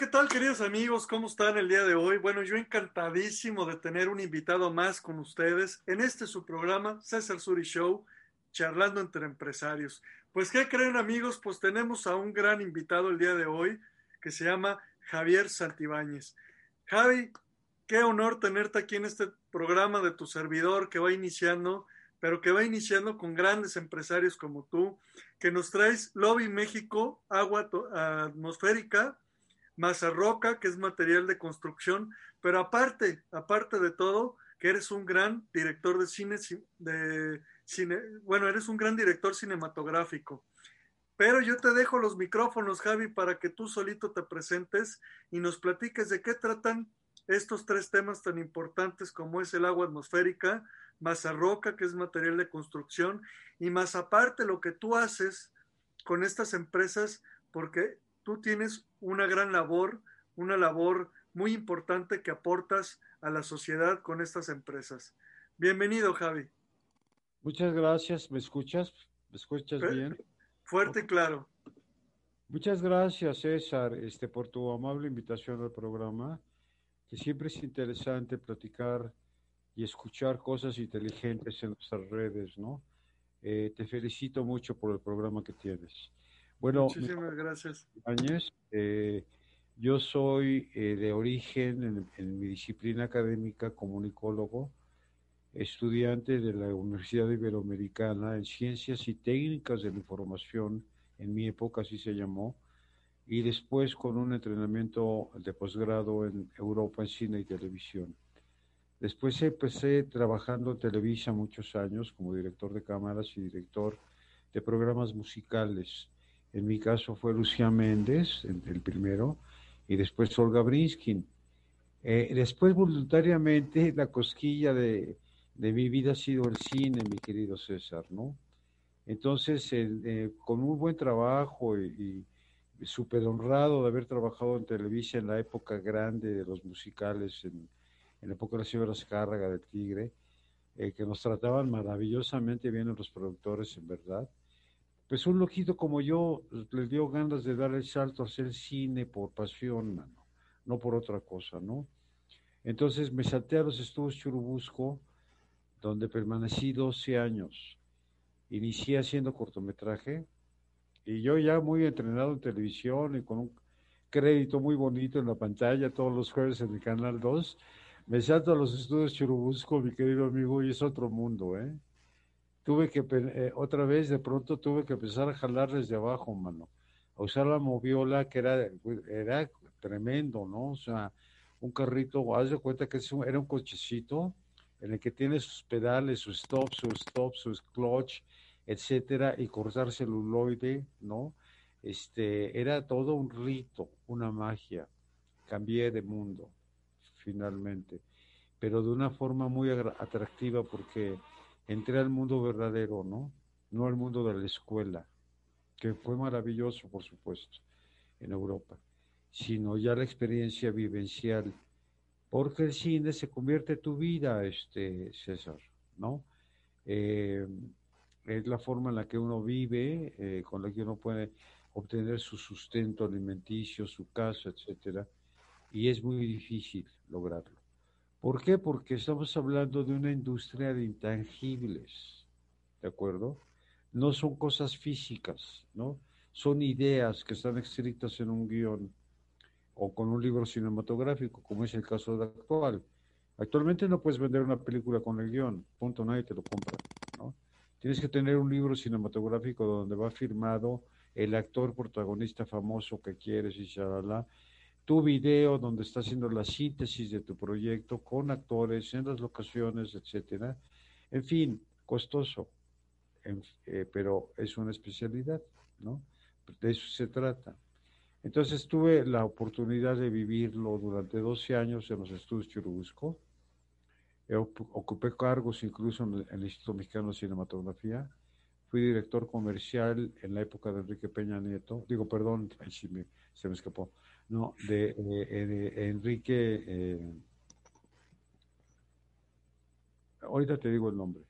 ¿qué tal queridos amigos? ¿Cómo están el día de hoy? Bueno, yo encantadísimo de tener un invitado más con ustedes en este su programa, César Suri Show, charlando entre empresarios. Pues, ¿qué creen amigos? Pues tenemos a un gran invitado el día de hoy que se llama Javier Santibáñez. Javi, qué honor tenerte aquí en este programa de tu servidor que va iniciando, pero que va iniciando con grandes empresarios como tú, que nos traes Lobby México, agua atmosférica, Mazarroca, que es material de construcción, pero aparte, aparte de todo, que eres un gran director de cine, cine, bueno, eres un gran director cinematográfico. Pero yo te dejo los micrófonos, Javi, para que tú solito te presentes y nos platiques de qué tratan estos tres temas tan importantes como es el agua atmosférica, Mazarroca, que es material de construcción, y más aparte lo que tú haces con estas empresas, porque tú tienes una gran labor, una labor muy importante que aportas a la sociedad con estas empresas. Bienvenido, Javi. Muchas gracias. ¿Me escuchas? ¿Me escuchas bien? Fuerte y claro. Muchas gracias, César, este, por tu amable invitación al programa, que siempre es interesante platicar y escuchar cosas inteligentes en nuestras redes, ¿no? Eh, te felicito mucho por el programa que tienes. Bueno, muchísimas gracias. Eh, yo soy eh, de origen en, mi disciplina académica comunicólogo, estudiante de la Universidad Iberoamericana en Ciencias y Técnicas de la Información, en mi época así se llamó, y después con un entrenamiento de posgrado en Europa en cine y televisión. Después empecé trabajando en Televisa muchos años como director de cámaras y director de programas musicales en mi caso fue Lucía Méndez, el primero, y después Olga Brinskin. Eh, después, voluntariamente, la cosquilla de, mi vida ha sido el cine, mi querido César, ¿no? Entonces, eh, con un buen trabajo y, súper honrado de haber trabajado en Televisa en la época grande de los musicales, en, la época de la señora Escárraga del Tigre, eh, que nos trataban maravillosamente bien los productores, en verdad pues un loquito como yo pues, le dio ganas de dar el salto a hacer cine por pasión, mano, no por otra cosa, ¿no? Entonces me salté a los estudios Churubusco, donde permanecí 12 años. Inicié haciendo cortometraje y yo ya muy entrenado en televisión y con un crédito muy bonito en la pantalla todos los jueves en el Canal 2, me salto a los estudios Churubusco, mi querido amigo, y es otro mundo, ¿eh? Tuve que, eh, otra vez de pronto tuve que empezar a jalar desde abajo, mano, a usar la moviola que era, era tremendo, ¿no? O sea, un carrito, haz de cuenta que era un cochecito en el que tiene sus pedales, su stop, su stop, su clutch, etcétera, y cortar celuloide, ¿no? Este, era todo un rito, una magia. Cambié de mundo, finalmente, pero de una forma muy atractiva porque entré al mundo verdadero, ¿no? No al mundo de la escuela, que fue maravilloso, por supuesto, en Europa, sino ya la experiencia vivencial, porque el cine se convierte en tu vida, este César, ¿no? Eh, es la forma en la que uno vive, eh, con la que uno puede obtener su sustento alimenticio, su casa, etcétera, y es muy difícil lograrlo. ¿Por qué? Porque estamos hablando de una industria de intangibles, ¿de acuerdo? No son cosas físicas, ¿no? Son ideas que están escritas en un guion o con un libro cinematográfico, como es el caso de actual. Actualmente no puedes vender una película con el guion, punto, nadie te lo compra, ¿no? Tienes que tener un libro cinematográfico donde va firmado el actor protagonista famoso que quieres y shalala, tu video donde está haciendo la síntesis de tu proyecto con actores en las locaciones, etcétera. En fin, costoso, eh, pero es una especialidad, ¿no? De eso se trata. Entonces tuve la oportunidad de vivirlo durante 12 años en los estudios Churubusco. ocupé cargos incluso en el, Instituto Mexicano de Cinematografía. Fui director comercial en la época de Enrique Peña Nieto. Digo, perdón, se me escapó. No, de, eh, Enrique. Eh, ahorita te digo el nombre.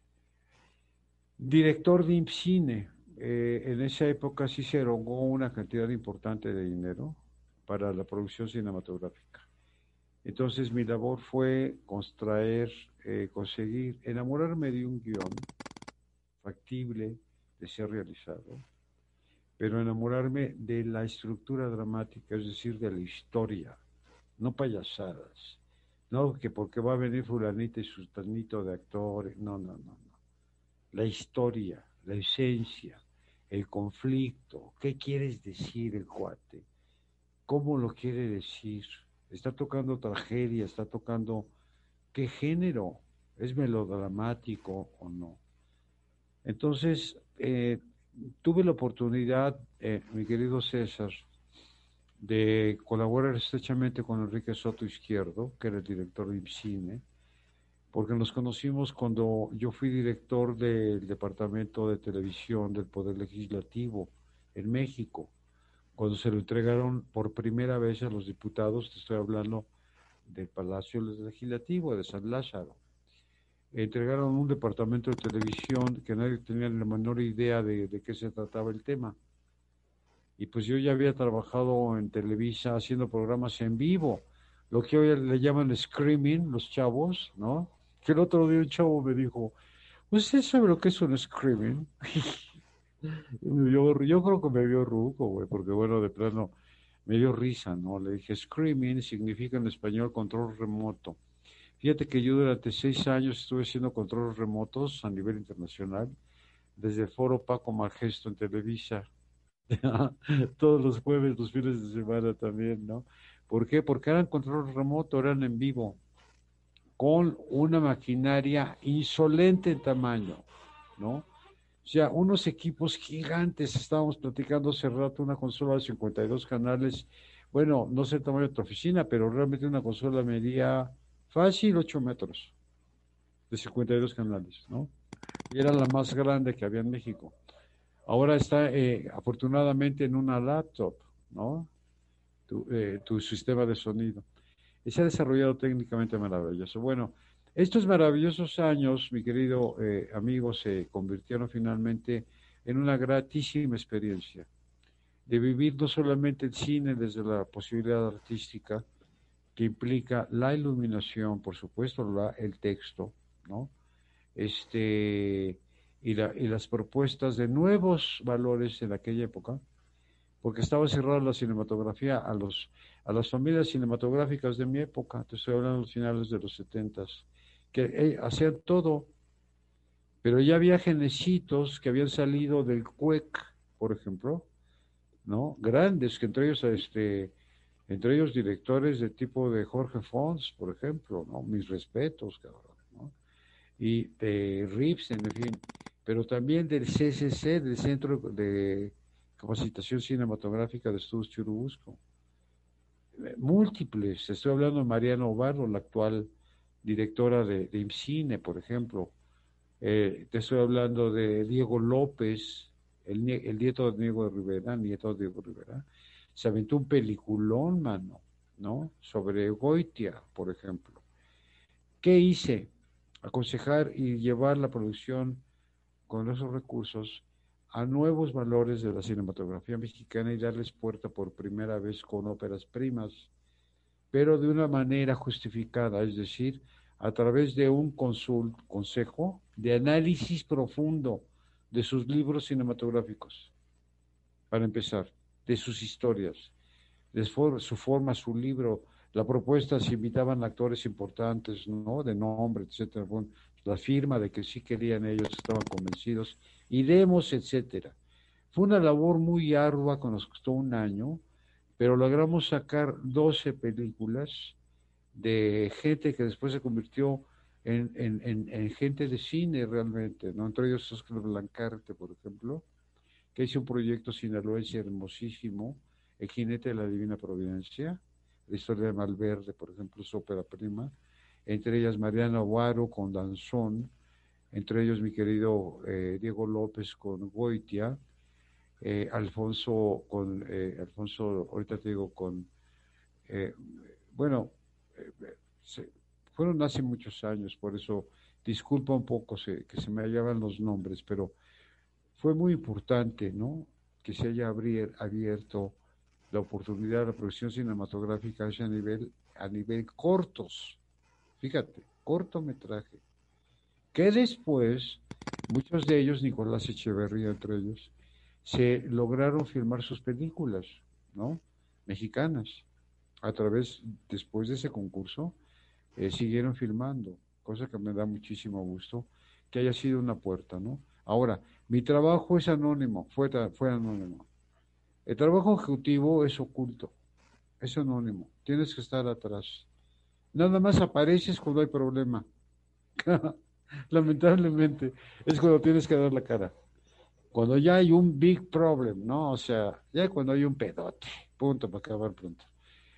Director de IMCINE. Eh, en esa época sí se erogó una cantidad importante de dinero para la producción cinematográfica. Entonces mi labor fue contraer, eh, conseguir, enamorarme de un guion factible de ser realizado, pero enamorarme de la estructura dramática, es decir, de la historia, no payasadas, no que porque va a venir fulanito y sultanito de actores, no, no, no, no. La historia, la esencia, el conflicto, qué quieres decir el cuate, cómo lo quiere decir, está tocando tragedia, está tocando qué género, es melodramático o no. Entonces, eh, tuve la oportunidad, eh, mi querido César, de colaborar estrechamente con Enrique Soto Izquierdo, que era el director de IPCINE, porque nos conocimos cuando yo fui director del Departamento de Televisión del Poder Legislativo en México, cuando se lo entregaron por primera vez a los diputados, te estoy hablando del Palacio Legislativo de San Lázaro. Entregaron un departamento de televisión que nadie tenía la menor idea de, de qué se trataba el tema. Y pues yo ya había trabajado en Televisa haciendo programas en vivo, lo que hoy le llaman screaming, los chavos, ¿no? que el otro día un chavo me dijo, ¿usted sabe lo que es un screaming? yo, yo creo que me vio ruco, güey, porque bueno, de plano me dio risa, ¿no? Le dije, screaming significa en español control remoto. Fíjate que yo durante seis años estuve haciendo controles remotos a nivel internacional, desde el foro Paco Margesto en Televisa, todos los jueves, los fines de semana también, ¿no? ¿Por qué? Porque eran control remoto, eran en vivo con una maquinaria insolente en tamaño, ¿no? O sea, unos equipos gigantes, estábamos platicando hace rato, una consola de 52 canales, bueno, no sé el tamaño de tu oficina, pero realmente una consola medía fácil 8 metros, de 52 canales, ¿no? Y era la más grande que había en México. Ahora está eh, afortunadamente en una laptop, ¿no? Tu, eh, sistema de sonido se ha desarrollado técnicamente maravilloso. Bueno, estos maravillosos años, mi querido eh, amigo, se convirtieron finalmente en una gratísima experiencia de vivir no solamente el cine desde la posibilidad artística, que implica la iluminación, por supuesto, el texto, ¿no? Este, y, la, y las propuestas de nuevos valores en aquella época, porque estaba cerrada la cinematografía a los a las familias cinematográficas de mi época, te estoy hablando de los finales de los setentas, que eh, hacían todo, pero ya había genecitos que habían salido del CUEC, por ejemplo, ¿no? Grandes, que entre ellos, este, entre ellos directores de tipo de Jorge Fons, por ejemplo, ¿no? Mis respetos, cabrón, ¿no? Y de Rips, en fin, pero también del CCC, del Centro de Capacitación Cinematográfica de Estudios Churubusco múltiples. Estoy hablando de Mariano Barro, la actual directora de, de IMCINE, por ejemplo. Eh, te estoy hablando de Diego López, el, el nieto de Diego Rivera, nieto de Diego Rivera. Se aventó un peliculón, mano, ¿no? Sobre Goitia, por ejemplo. ¿Qué hice? Aconsejar y llevar la producción con esos recursos a nuevos valores de la cinematografía mexicana y darles puerta por primera vez con óperas primas, pero de una manera justificada, es decir, a través de un consejo de análisis profundo de sus libros cinematográficos, para empezar, de sus historias, de su forma, su libro, la propuesta, se invitaban actores importantes, ¿no? De nombre, etcétera, la firma de que sí querían ellos, estaban convencidos, iremos, etcétera. Fue una labor muy ardua que nos costó un año, pero logramos sacar 12 películas de gente que después se convirtió en, en, gente de cine realmente, ¿no? Entre ellos Oscar Blancarte, por ejemplo, que hizo un proyecto sinaloense hermosísimo, El jinete de la divina providencia, la historia de Malverde, por ejemplo, su ópera prima, entre ellas Mariana Aguaro con Danzón, entre ellos mi querido eh, Diego López con Goitia, eh, Alfonso con, eh, Alfonso, ahorita te digo con, bueno, fueron hace muchos años, por eso disculpa un poco que se me hallaban los nombres, pero fue muy importante, ¿no? Que se haya abierto la oportunidad de la producción cinematográfica a nivel, a nivel cortos. Fíjate, cortometraje. Que después, muchos de ellos, Nicolás Echeverría entre ellos, se lograron filmar sus películas, ¿no? Mexicanas. A través, después de ese concurso, eh, siguieron filmando, cosa que me da muchísimo gusto que haya sido una puerta, ¿no? Ahora, mi trabajo es anónimo, fue, fue anónimo. El trabajo ejecutivo es oculto, es anónimo, tienes que estar atrás. Nada más apareces cuando hay problema. Lamentablemente, es cuando tienes que dar la cara. Cuando ya hay un big problem, ¿no? O sea, ya cuando hay un pedote, punto, para acabar pronto.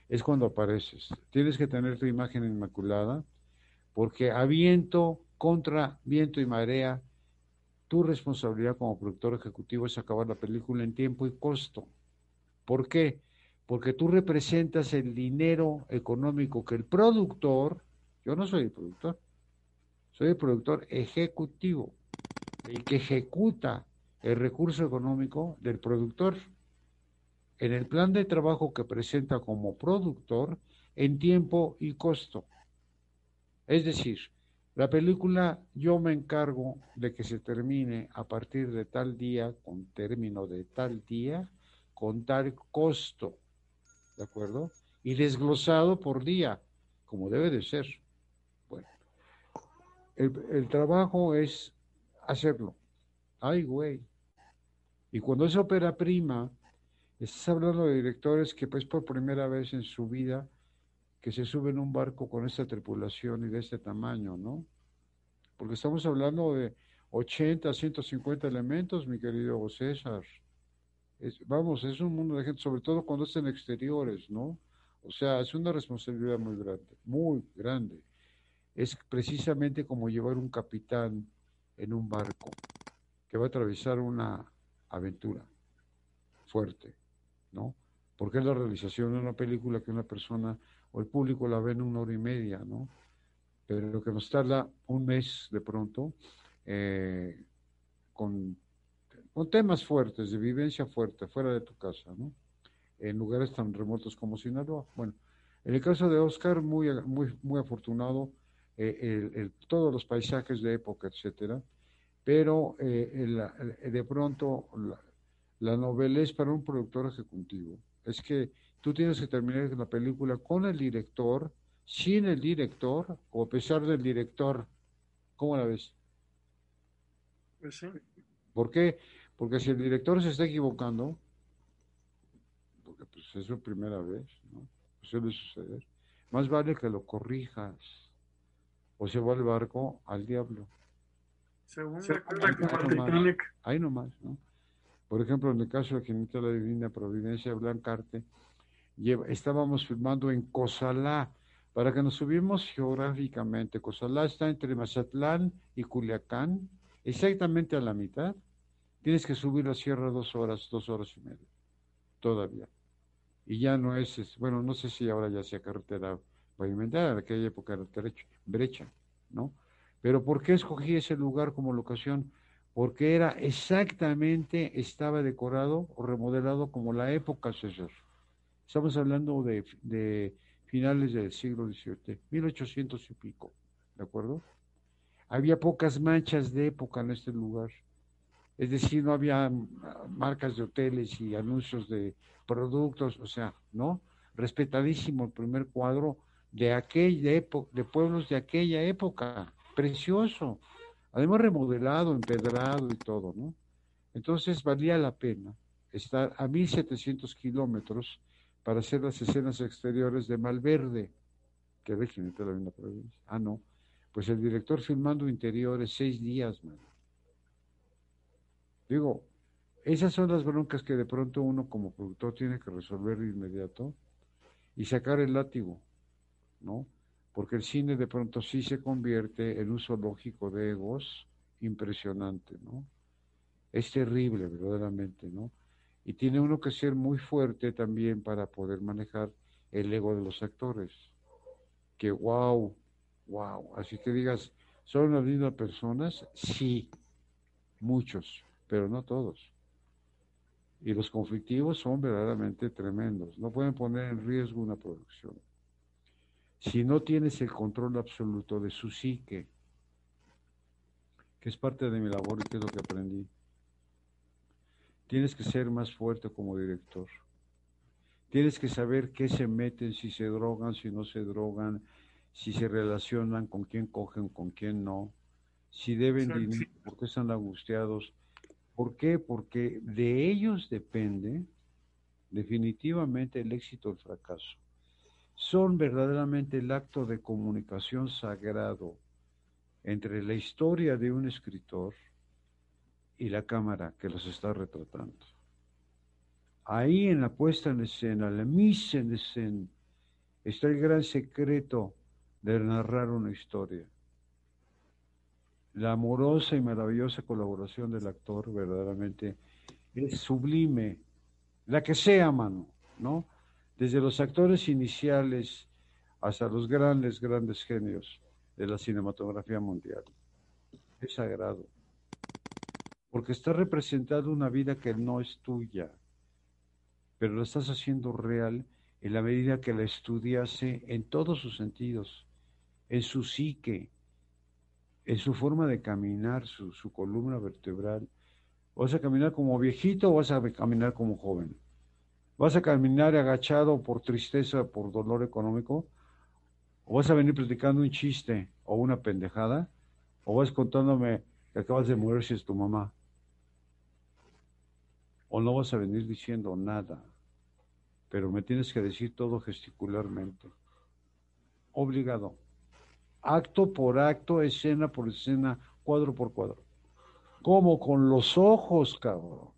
Es cuando apareces. Tienes que tener tu imagen inmaculada, porque a viento, contra viento y marea, tu responsabilidad como productor ejecutivo es acabar la película en tiempo y costo. ¿Por qué? Porque tú representas el dinero económico que el productor, yo no soy el productor, soy el productor ejecutivo, el que ejecuta el recurso económico del productor en el plan de trabajo que presenta como productor en tiempo y costo. Es decir, la película yo me encargo de que se termine a partir de tal día, con término de tal día, con tal costo, ¿de acuerdo? Y desglosado por día, como debe de ser. Bueno, el, trabajo es hacerlo. Ay, güey. Y cuando es ópera prima, estás hablando de directores que pues por primera vez en su vida que se suben a un barco con esta tripulación y de este tamaño, ¿no? Porque estamos hablando de 80, 150 elementos, mi querido César. vamos, es un mundo de gente, sobre todo cuando es en exteriores, ¿no? O sea, es una responsabilidad muy grande, muy grande. Es precisamente como llevar un capitán en un barco que va a atravesar una aventura fuerte, ¿no? Porque es la realización de una película que una persona o el público la ve en una hora y media, ¿no? Pero lo que nos tarda un mes de pronto, eh, con, con, temas fuertes, de vivencia fuerte, fuera de tu casa, ¿no? En lugares tan remotos como Sinaloa. Bueno, en el caso de Oscar, muy, muy, muy afortunado, eh, el, todos los paisajes de época, etcétera, pero eh, de pronto la, la novela es para un productor ejecutivo. Es que tú tienes que terminar la película con el director, sin el director o a pesar del director. ¿Cómo la ves? Pues sí. ¿Por qué? Porque si el director se está equivocando, porque pues es su primera vez, ¿no? Pues suele suceder. Más vale que lo corrijas o se va el barco al diablo. Según ahí nomás, ¿no? Por ejemplo, en el caso de Jinete de la Divina Providencia Blancarte, estábamos filmando en Cozalá, para que nos subimos geográficamente. Cozalá está entre Mazatlán y Culiacán, exactamente a la mitad. Tienes que subir la sierra dos horas, dos horas y media, todavía. Y ya no es, bueno, no sé si ahora ya sea carretera pavimentada, en aquella época era brecha, ¿no? Pero ¿por qué escogí ese lugar como locación? porque era exactamente, estaba decorado o remodelado como la época César. Estamos hablando de, finales del siglo XVII, 1800 y pico, ¿de acuerdo? Había pocas manchas de época en este lugar. Es decir, no había marcas de hoteles y anuncios de productos, o sea, ¿no? Respetadísimo el primer cuadro de aquella época, de pueblos de aquella época, precioso además remodelado, empedrado y todo, ¿no? Entonces valía la pena estar a 1700 kilómetros para hacer las escenas exteriores de Malverde, que de la provincia. Ah, no. Pues el director filmando interiores seis días, man. Digo, esas son las broncas que de pronto uno como productor tiene que resolver de inmediato y sacar el látigo, ¿no? porque el cine de pronto sí se convierte en un zoológico de egos impresionante, ¿no? Es terrible, verdaderamente, ¿no? Y tiene uno que ser muy fuerte también para poder manejar el ego de los actores. Que wow, wow. Así que digas, ¿son las mismas personas? Sí, muchos, pero no todos. Y los conflictivos son verdaderamente tremendos. No pueden poner en riesgo una producción. Si no tienes el control absoluto de su psique, que es parte de mi labor y que es lo que aprendí, tienes que ser más fuerte como director. Tienes que saber qué se meten, si se drogan, si no se drogan, si se relacionan, con quién cogen, con quién no, si deben dinero, por qué están angustiados. ¿Por qué? Porque de ellos depende definitivamente el éxito o el fracaso. Son verdaderamente el acto de comunicación sagrado entre la historia de un escritor y la cámara que los está retratando. Ahí en la puesta en escena, la mise en escena, está el gran secreto de narrar una historia. La amorosa y maravillosa colaboración del actor verdaderamente es sublime, la que sea, mano, ¿no? Desde los actores iniciales hasta los grandes, grandes genios de la cinematografía mundial. Es sagrado. Porque está representando una vida que no es tuya, pero la estás haciendo real en la medida que la estudiase en todos sus sentidos en su psique, en su forma de caminar, su, columna vertebral. ¿Vas a caminar como viejito o vas a caminar como joven? ¿Vas a caminar agachado por tristeza, por dolor económico? ¿O vas a venir platicando un chiste o una pendejada? ¿O vas contándome que acabas de morir si es tu mamá? ¿O no vas a venir diciendo nada? Pero me tienes que decir todo gesticularmente. Obligado acto por acto, escena por escena, cuadro por cuadro. Como con los ojos, cabrón.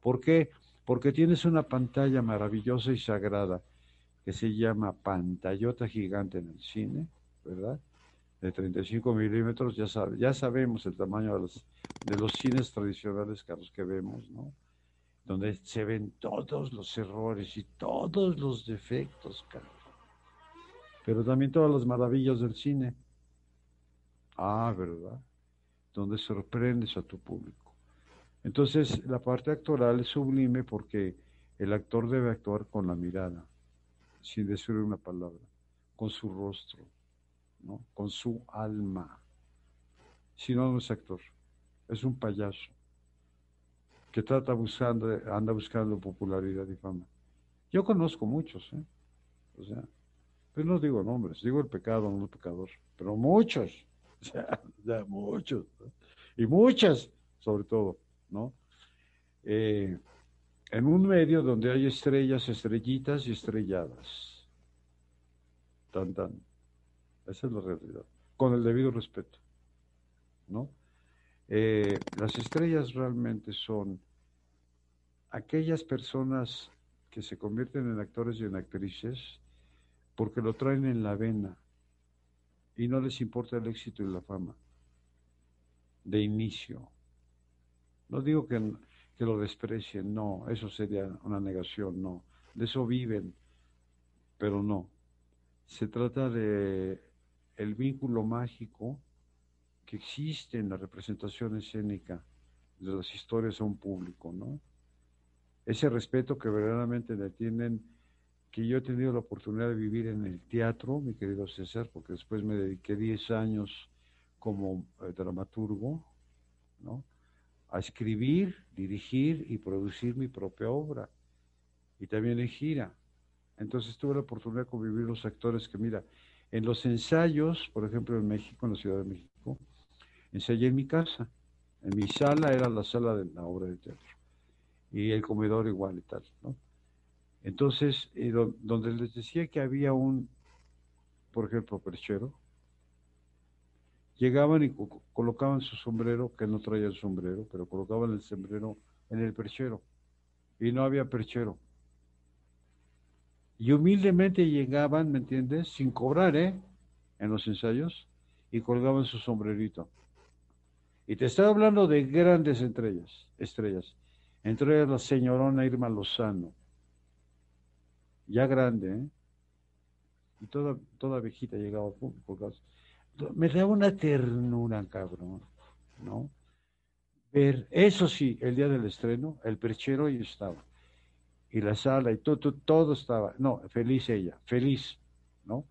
¿Por qué? Porque tienes una pantalla maravillosa y sagrada que se llama pantallota gigante en el cine, ¿verdad? De 35 milímetros, ya, sabe, ya sabemos el tamaño de los, cines tradicionales que los que vemos, ¿no? Donde se ven todos los errores y todos los defectos, cabrón pero también todas las maravillas del cine. Ah, ¿verdad? Donde sorprendes a tu público. Entonces, la parte actoral es sublime porque el actor debe actuar con la mirada, sin decir una palabra, con su rostro, ¿no? con su alma. Si no, no es actor, es un payaso que trata buscando, anda buscando popularidad y fama. Yo conozco muchos, ¿eh? O sea, pues no digo nombres, digo el pecado, no el pecador, pero muchos, ya, muchos, y muchas sobre todo, ¿no? Eh, en un medio donde hay estrellas, estrellitas y estrelladas. Tan, tan. Esa es la realidad. Con el debido respeto, ¿no? Eh, las estrellas realmente son aquellas personas que se convierten en actores y en actrices porque lo traen en la vena y no les importa el éxito y la fama de inicio. No digo que, que lo desprecien, no, eso sería una negación, no. De eso viven, pero no. Se trata de el vínculo mágico que existe en la representación escénica de las historias a un público, ¿no? Ese respeto que verdaderamente le tienen que yo he tenido la oportunidad de vivir en el teatro, mi querido César, porque después me dediqué 10 años como eh, dramaturgo, ¿no? A escribir, dirigir y producir mi propia obra. Y también en gira. Entonces tuve la oportunidad de convivir los actores que, mira, en los ensayos, por ejemplo, en México, en la Ciudad de México, ensayé en mi casa. En mi sala era la sala de la obra de teatro. Y el comedor igual y tal, ¿no? Entonces, eh, donde les decía que había un, por ejemplo, perchero, llegaban y colocaban su sombrero, que no traía el sombrero, pero colocaban el sombrero en el perchero. Y no había perchero. Y humildemente llegaban, ¿me entiendes? Sin cobrar, ¿eh? En los ensayos, y colgaban su sombrerito. Y te estaba hablando de grandes estrellas, estrellas. Entre ellas la señorona Irma Lozano ya grande, ¿eh? y toda, toda viejita llegaba al público. Me daba una ternura, cabrón, ¿no? ver, eso sí, el día del estreno, el perchero ahí estaba. Y la sala y todo, todo, estaba, no, feliz ella, feliz, ¿no?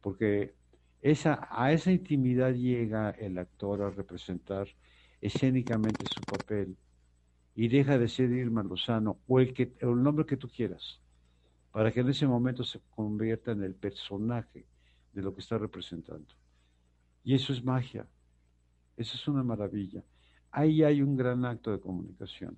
Porque esa, a esa intimidad llega el actor a representar escénicamente su papel y deja de ser Irma Lozano o el, que, o el nombre que tú quieras, para que en ese momento se convierta en el personaje de lo que está representando. Y eso es magia, eso es una maravilla. Ahí hay un gran acto de comunicación.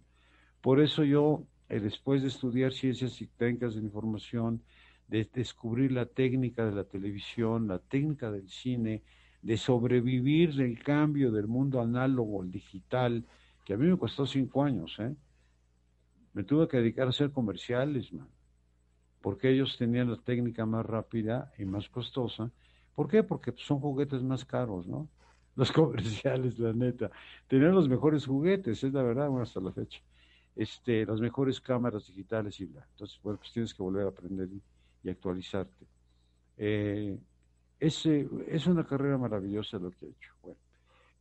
Por eso yo, eh, después de estudiar ciencias y técnicas de información, de descubrir la técnica de la televisión, la técnica del cine, de sobrevivir del cambio del mundo análogo al digital, que a mí me costó cinco años, ¿eh? Me tuve que dedicar a hacer comerciales, man, porque ellos tenían la técnica más rápida y más costosa. ¿Por qué? Porque son juguetes más caros, ¿no? Los comerciales, la neta. Tenían los mejores juguetes, es la verdad, bueno, hasta la fecha. Este, las mejores cámaras digitales y bla. Entonces, bueno, pues tienes que volver a aprender y, actualizarte. Eh, es, es una carrera maravillosa lo que he hecho. Bueno,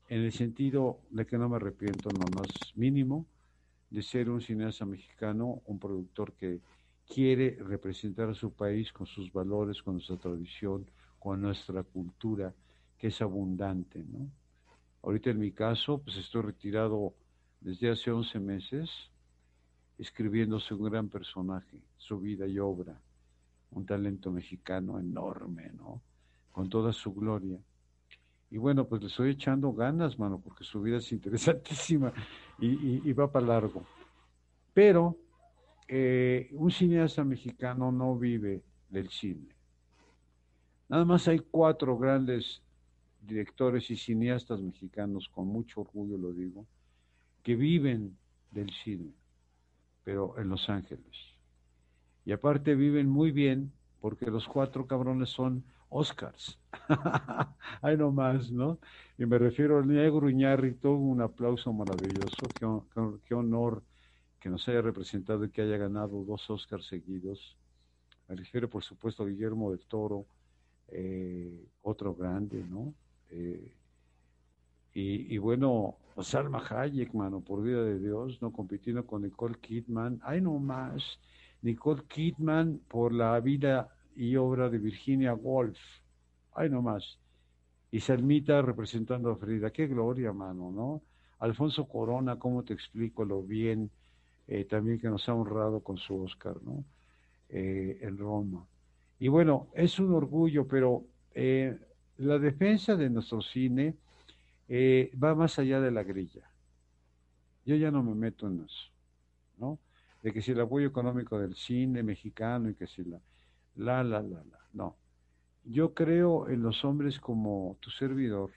en el sentido de que no me arrepiento no más mínimo de ser un cineasta mexicano, un productor que quiere representar a su país con sus valores, con nuestra tradición, con nuestra cultura, que es abundante, ¿no? Ahorita en mi caso, pues estoy retirado desde hace 11 meses, escribiéndose un gran personaje, su vida y obra, un talento mexicano enorme, ¿no? Con toda su gloria. Y bueno, pues le estoy echando ganas, mano, porque su vida es interesantísima y, va para largo. Pero eh, un cineasta mexicano no vive del cine. Nada más hay cuatro grandes directores y cineastas mexicanos, con mucho orgullo lo digo, que viven del cine, pero en Los Ángeles. Y aparte viven muy bien porque los cuatro cabrones son Oscars. Hay nomás, ¿no? Y me refiero al negro Iñárritu, un aplauso maravilloso, qué, honor que nos haya representado y que haya ganado dos Oscars seguidos. Me refiero, por supuesto, a Guillermo del Toro, eh, otro grande, ¿no? Eh, y, bueno, Salma Hayek, mano, por vida de Dios, no compitiendo con Nicole Kidman. Hay nomás, Nicole Kidman por la vida y obra de Virginia Woolf. Ay, no más. Y Salmita representando a Frida. Qué gloria, mano, ¿no? Alfonso Corona, ¿cómo te explico lo bien eh, también que nos ha honrado con su Oscar, ¿no? Eh, en Roma. Y bueno, es un orgullo, pero eh, la defensa de nuestro cine va más allá de la grilla. Yo ya no me meto en eso, ¿no? De que si el apoyo económico del cine mexicano y que si la la, la, la, la. No. Yo creo en los hombres como tu servidor,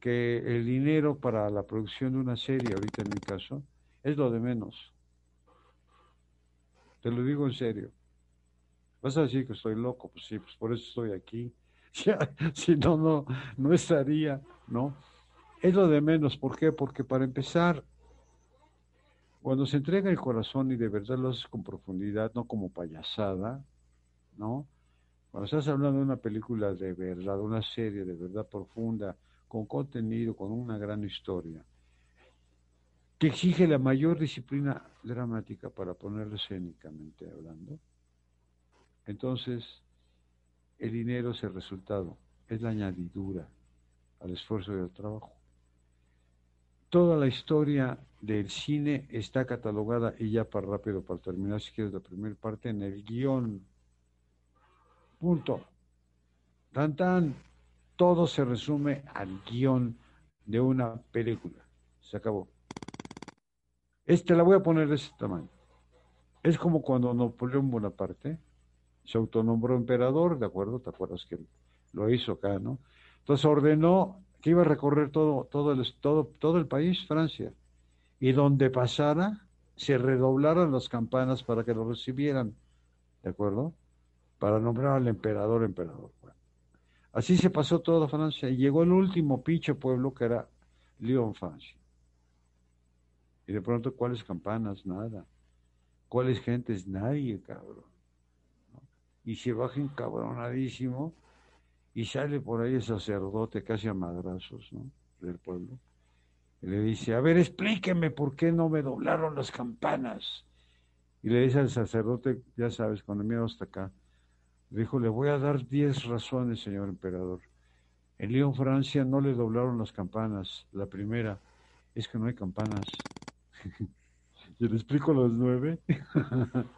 que el dinero para la producción de una serie, ahorita en mi caso, es lo de menos. Te lo digo en serio. Vas a decir que estoy loco, pues sí, pues por eso estoy aquí. si no, no, no estaría, ¿no? Es lo de menos, ¿por qué? Porque para empezar, cuando se entrega el corazón y de verdad lo haces con profundidad, no como payasada, ¿no? Cuando estás hablando de una película de verdad, una serie de verdad profunda, con contenido, con una gran historia, que exige la mayor disciplina dramática para ponerlo escénicamente hablando, entonces el dinero es el resultado, es la añadidura al esfuerzo y al trabajo. Toda la historia del cine está catalogada, y ya para rápido, para terminar, si quieres la primera parte, en el guion Punto. Tan tan, todo se resume al guion de una película. Se acabó. Este la voy a poner de ese tamaño. Es como cuando Napoleón Bonaparte se autonombró emperador, ¿de acuerdo? ¿Te acuerdas que lo hizo acá, no? Entonces ordenó que iba a recorrer todo, todo, el, todo, todo el país, Francia, y donde pasara, se redoblaran las campanas para que lo recibieran, ¿de acuerdo? para nombrar al emperador emperador. así se pasó toda Francia y llegó el último pinche pueblo que era Lyon, Francia. Y de pronto, ¿cuáles campanas? Nada. ¿Cuáles gentes? Nadie, cabrón. Y se baja encabronadísimo y sale por ahí el sacerdote casi a madrazos, ¿no? Del pueblo. Y le dice, a ver, explíqueme por qué no me doblaron las campanas. Y le dice al sacerdote, ya sabes, cuando mira hasta acá, dijo, le voy a dar diez razones, señor emperador. En Lyon, Francia, no le doblaron las campanas. La primera es que no hay campanas. y le explico las nueve.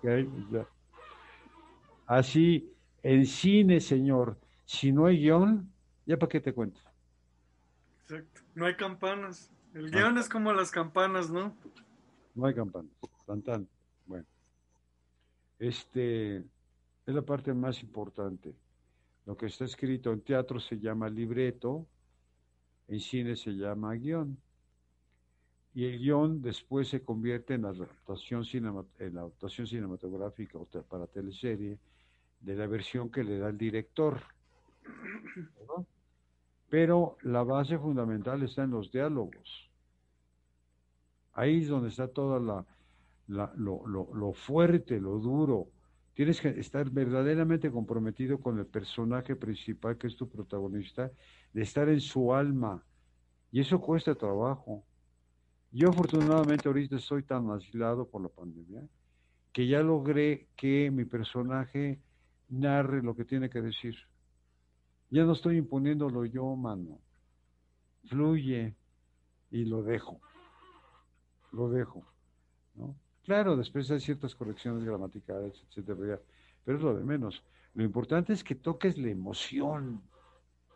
Así, el cine, señor, si no hay guion, ¿ya para qué te cuento? Exacto. No hay campanas. El guion es como las campanas, ¿no? No hay campanas. Tan, Bueno. Este es la parte más importante. Lo que está escrito en teatro se llama libreto, en cine se llama guion. Y el guion después se convierte en la adaptación, en la adaptación cinematográfica o para teleserie de la versión que le da el director. Pero la base fundamental está en los diálogos. Ahí es donde está toda la, lo, lo fuerte, lo duro. Tienes que estar verdaderamente comprometido con el personaje principal, que es tu protagonista, de estar en su alma. Y eso cuesta trabajo. Yo afortunadamente ahorita estoy tan aislado por la pandemia que ya logré que mi personaje narre lo que tiene que decir. Ya no estoy imponiéndolo yo, mano. Fluye y lo dejo. Lo dejo. Claro, después hay ciertas correcciones gramaticales, etcétera, pero es lo de menos. Lo importante es que toques la emoción,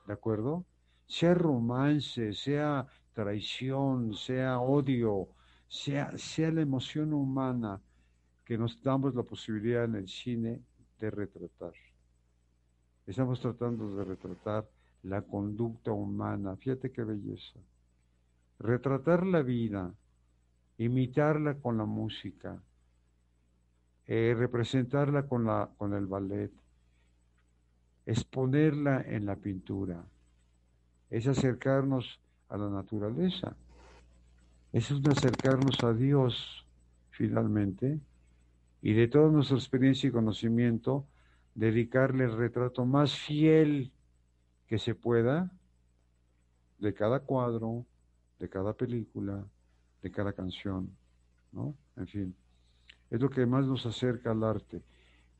¿de acuerdo? Sea romance, sea traición, sea odio, sea, sea la emoción humana que nos damos la posibilidad en el cine de retratar. Estamos tratando de retratar la conducta humana. Fíjate qué belleza. Retratar la vida, imitarla con la música, eh, representarla con, la, con el ballet, exponerla en la pintura, es acercarnos a la naturaleza, es un acercarnos a Dios finalmente y de toda nuestra experiencia y conocimiento, dedicarle el retrato más fiel que se pueda de cada cuadro, de cada película, de cada canción, ¿no? En fin, es lo que más nos acerca al arte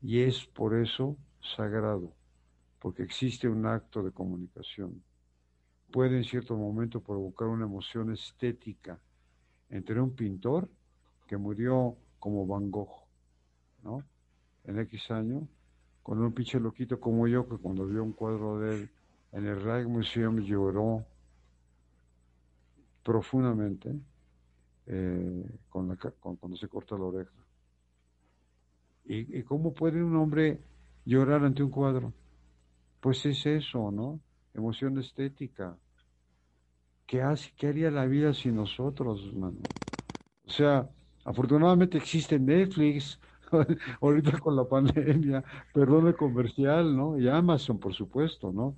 y es por eso sagrado, porque existe un acto de comunicación. Puede en cierto momento provocar una emoción estética entre un pintor que murió como Van Gogh ¿no? En X año, con un pinche loquito como yo, que cuando vio un cuadro de él en el Rijksmuseum lloró profundamente eh, con la, cuando se corta la oreja. ¿Y, cómo puede un hombre llorar ante un cuadro? Pues es eso, ¿no? Emoción estética. ¿Qué, hace, qué haría la vida sin nosotros, hermano? O sea, afortunadamente existe Netflix, ahorita con la pandemia, perdón el comercial, ¿no? Y Amazon, por supuesto, ¿no?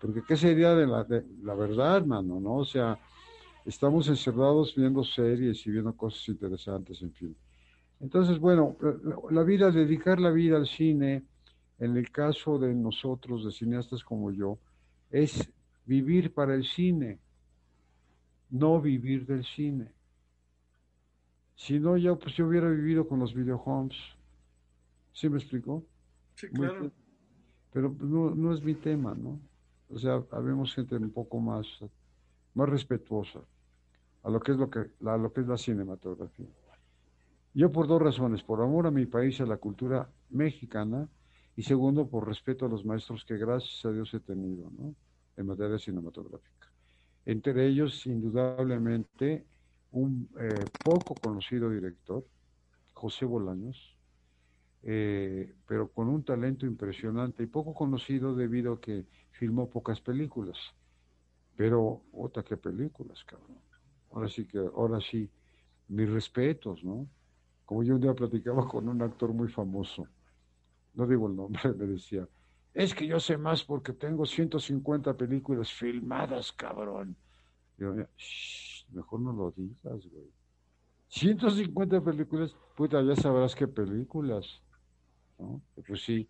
Porque qué sería de la, de la verdad, mano, ¿no? O sea, estamos encerrados viendo series y viendo cosas interesantes, en fin. Entonces, bueno, la vida, dedicar la vida al cine, en el caso de nosotros, de cineastas como yo, es vivir para el cine, no vivir del cine. Si no, yo, pues yo hubiera vivido con los videohomes. ¿Sí me explicó? Sí, claro. pero no, no, es mi tema, ¿no? O sea, habemos gente un poco más, más respetuosa a lo que es lo que, a lo que es la cinematografía. Yo por dos razones, por amor a mi país, a la cultura mexicana, y segundo, por respeto a los maestros que gracias a Dios he tenido, ¿no? En materia cinematográfica. Entre ellos, indudablemente, un eh, poco conocido director, José Bolaños, eh, pero con un talento impresionante y poco conocido debido a que filmó pocas películas. Pero, otra que películas, cabrón. Ahora sí que, ahora sí, mis respetos, ¿no? Como yo un día platicaba con un actor muy famoso, no digo el nombre, me decía, es que yo sé más porque tengo 150 películas filmadas, cabrón. Yo, mejor no lo digas, güey. 150 películas, puta, ya sabrás qué películas. ¿No? Pues sí,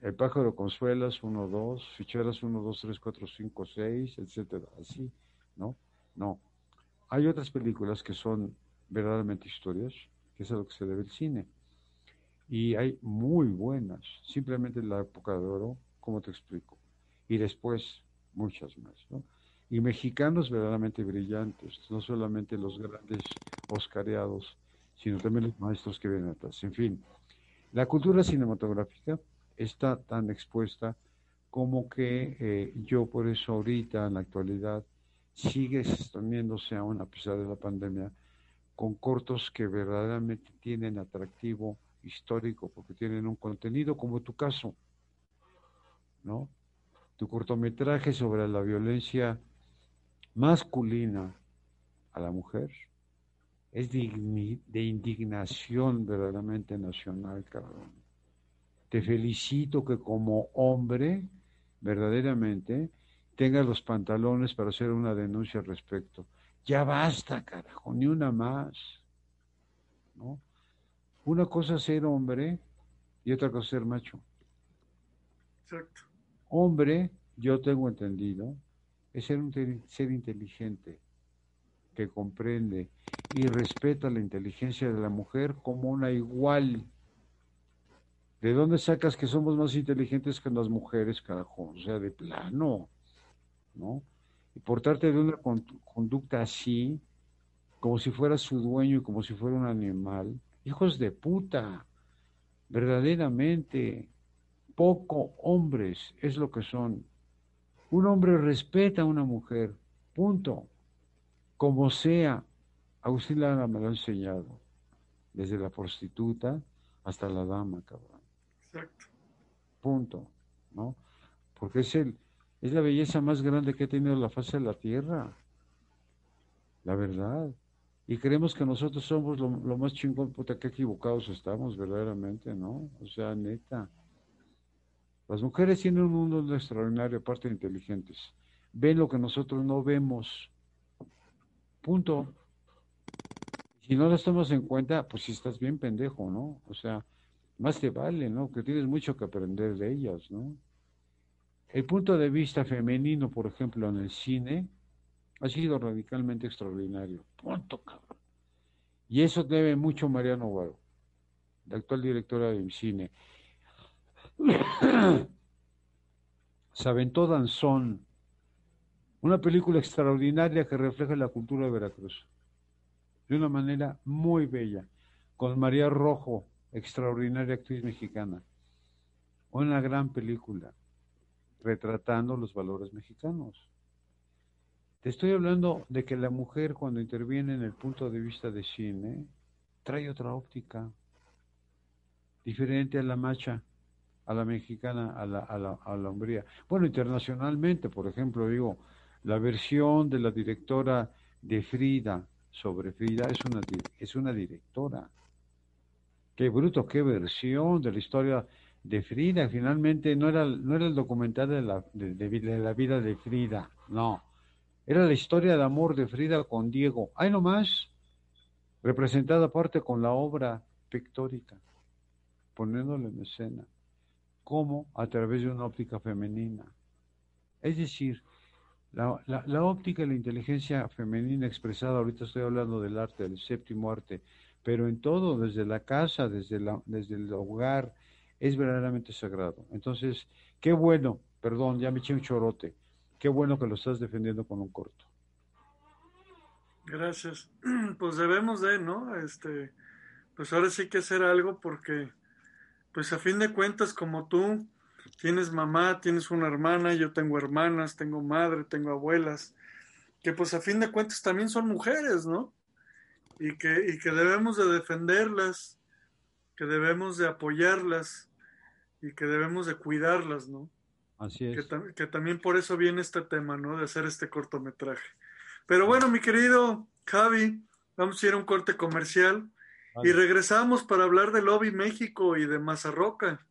El pájaro consuelas, 1, 2, ficheras 1, 2, 3, 4, 5, 6, etcétera, así, ¿no? No. hay otras películas que son verdaderamente historias, que es a lo que se debe el cine. Y hay muy buenas, simplemente en la época de oro, como te explico. Y después, muchas más. ¿no? Y mexicanos verdaderamente brillantes, no solamente los grandes oscareados, sino también los maestros que vienen atrás. En fin, la cultura cinematográfica está tan expuesta como que eh, yo por eso ahorita en la actualidad sigue sosteniéndose aún a pesar de la pandemia con cortos que verdaderamente tienen atractivo histórico porque tienen un contenido como tu caso, ¿no? Tu cortometraje sobre la violencia masculina a la mujer es de indignación verdaderamente nacional, cabrón. Te felicito que como hombre, verdaderamente, tengas los pantalones para hacer una denuncia al respecto. Ya basta, carajo, ni una más. ¿no? Una cosa es ser hombre y otra cosa es ser macho. Exacto. Hombre, yo tengo entendido, es ser un ser inteligente, que comprende y respeta la inteligencia de la mujer como una igual. ¿De dónde sacas que somos más inteligentes que las mujeres, carajo? O sea, de plano, ¿no? Y portarte de una conducta así, como si fuera su dueño y como si fuera un animal, hijos de puta, verdaderamente, poco hombres es lo que son. Un hombre respeta a una mujer, punto. Como sea, Agustín Lara me lo ha enseñado, desde la prostituta hasta la dama, cabrón. Exacto. Punto, ¿no? Porque es el, es la belleza más grande que ha tenido la faz de la tierra. La verdad. Y creemos que nosotros somos lo, más chingón, puta, que equivocados estamos verdaderamente, ¿no? O sea, neta. Las mujeres tienen un mundo extraordinario, aparte de inteligentes. Ven lo que nosotros no vemos. Punto. Si no las tomas en cuenta, pues si estás bien pendejo, ¿no? O sea, más te vale, ¿no? Que tienes mucho que aprender de ellas, ¿no? El punto de vista femenino, por ejemplo, en el cine, ha sido radicalmente extraordinario. Punto, cabrón. Y eso debe mucho Mariano Guaro, la actual directora del cine. Se aventó Danzón, una película extraordinaria que refleja la cultura de Veracruz, de una manera muy bella, con María Rojo, extraordinaria actriz mexicana. Una gran película retratando los valores mexicanos. Te estoy hablando de que la mujer cuando interviene en el punto de vista de cine trae otra óptica, diferente a la macha, a la mexicana, a la, a la, a la hombría. Bueno, internacionalmente, por ejemplo, digo, la versión de la directora de Frida sobre Frida es una, es una directora. Qué bruto, qué versión de la historia de Frida. Finalmente no era, no era el documental de la, de, la vida de Frida, no. Era la historia de amor de Frida con Diego. Ahí nomás, representada aparte con la obra pictórica, poniéndole en escena, como a través de una óptica femenina. Es decir, la, la, óptica y la inteligencia femenina expresada, ahorita estoy hablando del arte, del séptimo arte, pero en todo, desde la casa, desde, la, desde el hogar, es verdaderamente sagrado. Entonces, qué bueno, perdón, ya me eché un chorote, qué bueno que lo estás defendiendo con un corto. Gracias. Pues debemos de, ¿no? Este, pues ahora sí que hacer algo porque, pues a fin de cuentas, como tú tienes mamá, tienes una hermana, yo tengo hermanas, tengo madre, tengo abuelas, que pues a fin de cuentas también son mujeres, ¿no? Y que, y que debemos de defenderlas, que debemos de apoyarlas, y que debemos de cuidarlas, ¿no? Así es. Que, también por eso viene este tema, ¿no? De hacer este cortometraje. Pero bueno, mi querido Javi, vamos a ir a un corte comercial y regresamos para hablar de Lobby México y de Mazarroca.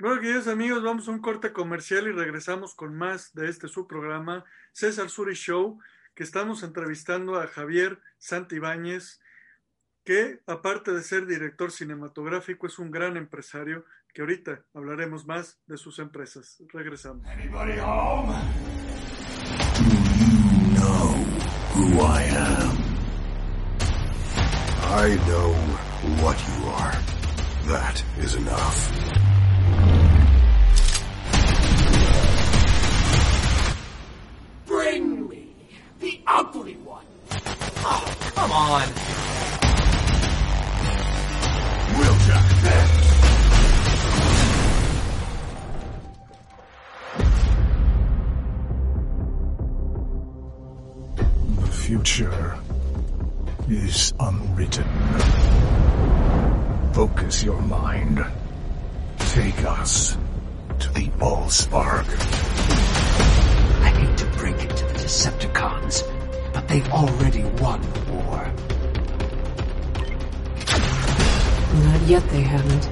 Bueno, queridos amigos, vamos a un corte comercial y regresamos con más de este su programa, César Suri Show, que estamos entrevistando a Javier Santibáñez, que aparte de ser director cinematográfico, es un gran empresario que ahorita hablaremos más de sus empresas. Regresamos. Anybody home? Do you know who I I know what you are. That is enough. They haven't.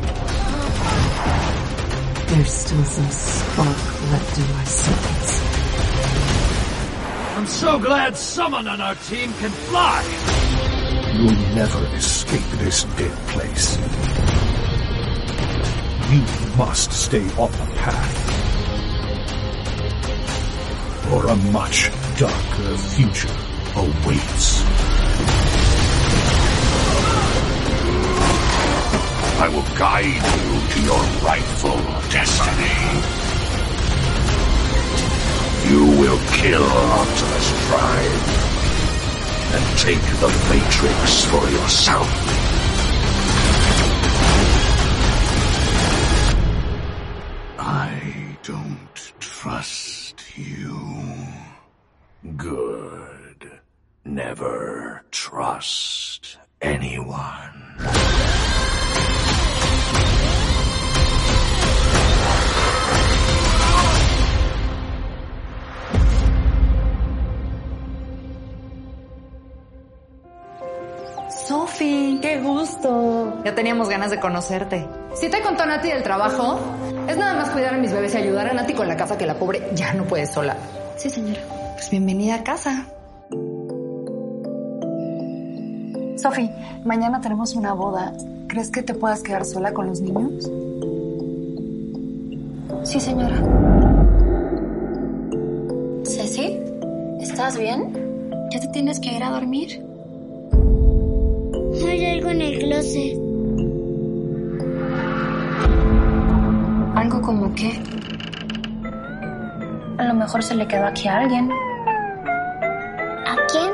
There's still some spark left in my sockets. I'm so glad someone on our team can fly. You'll never escape this dead place. You must stay on the path. Or a much darker future awaits. I will guide you to your rightful destiny. You will kill Optimus Prime and take the Matrix for yourself. Teníamos ganas de conocerte. Si te contó Nati del trabajo, es nada más cuidar a mis bebés y ayudar a Nati con la casa que la pobre ya no puede sola. Sí, señora. Pues bienvenida a casa. Sofi, mañana tenemos una boda. ¿Crees que te puedas quedar sola con los niños? Sí, señora. Ceci, ¿estás bien? ¿Ya te tienes que ir a dormir? Hay algo en el closet. ¿Algo como qué? A lo mejor se le quedó aquí a alguien. ¿A quién?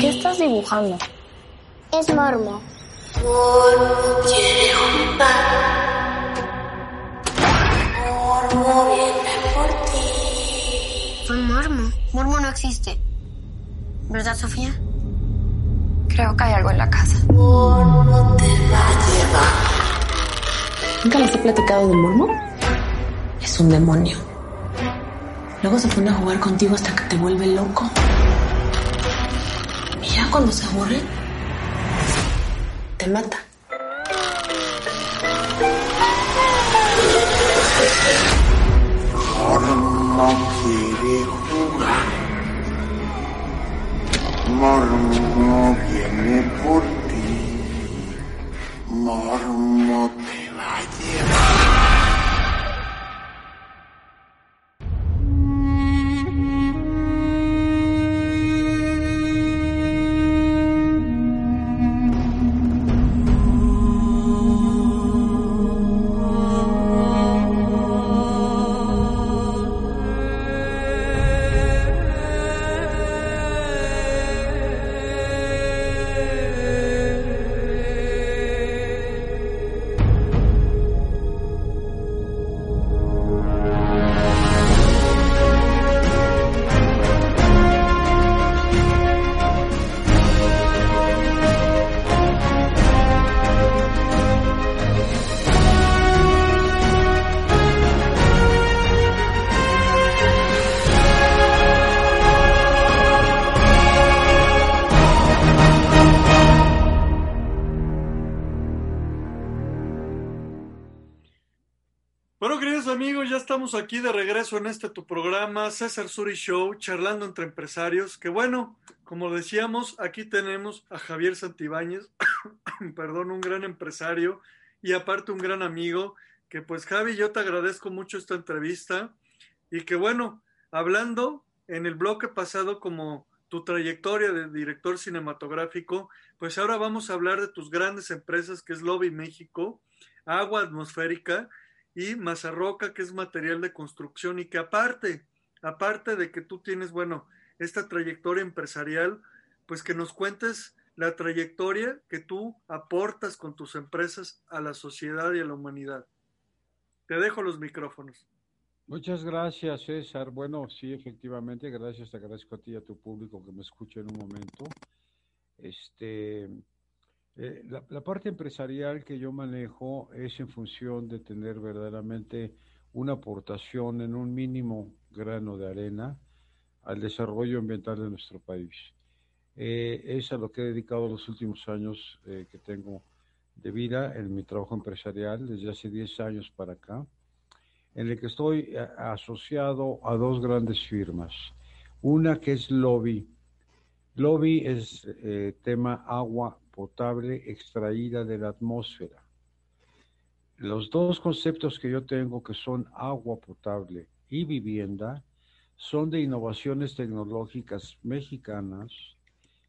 ¿Qué estás dibujando? Es Mormo. Fue Mormo. Mormo no existe. ¿Verdad, Sofía? Creo que hay algo en la casa. ¿Nunca les he platicado de Mormo? Es un demonio. Luego se pone a jugar contigo hasta que te vuelve loco. Y ya cuando se aburre, te mata. Mormo viene por ti. Mormo te va a llevar. Estamos aquí de regreso en este tu programa, César Suri Show, charlando entre empresarios. Que bueno, como decíamos, aquí tenemos a Javier Santibáñez, perdón, un gran empresario y aparte un gran amigo. Que pues, Javi, yo te agradezco mucho esta entrevista y que bueno, hablando en el bloque pasado como tu trayectoria de director cinematográfico, pues ahora vamos a hablar de tus grandes empresas que es Lobby México, Agua Atmosférica y Mazarroca, que es material de construcción y que aparte, aparte de que tú tienes, bueno, esta trayectoria empresarial, pues que nos cuentes la trayectoria que tú aportas con tus empresas a la sociedad y a la humanidad. Te dejo los micrófonos. Muchas gracias, César. Bueno, sí, efectivamente, gracias, te agradezco a ti y a tu público que me escuche en un momento. Este, eh, la, la, parte empresarial que yo manejo es en función de tener verdaderamente una aportación en un mínimo grano de arena al desarrollo ambiental de nuestro país. Eh, es a lo que he dedicado los últimos años eh, que tengo de vida en mi trabajo empresarial, desde hace 10 años para acá en el que estoy eh, asociado a dos grandes firmas. Una que es Lobby. Lobby es eh, tema agua potable extraída de la atmósfera. Los dos conceptos que yo tengo, que son agua potable y vivienda, son de innovaciones tecnológicas mexicanas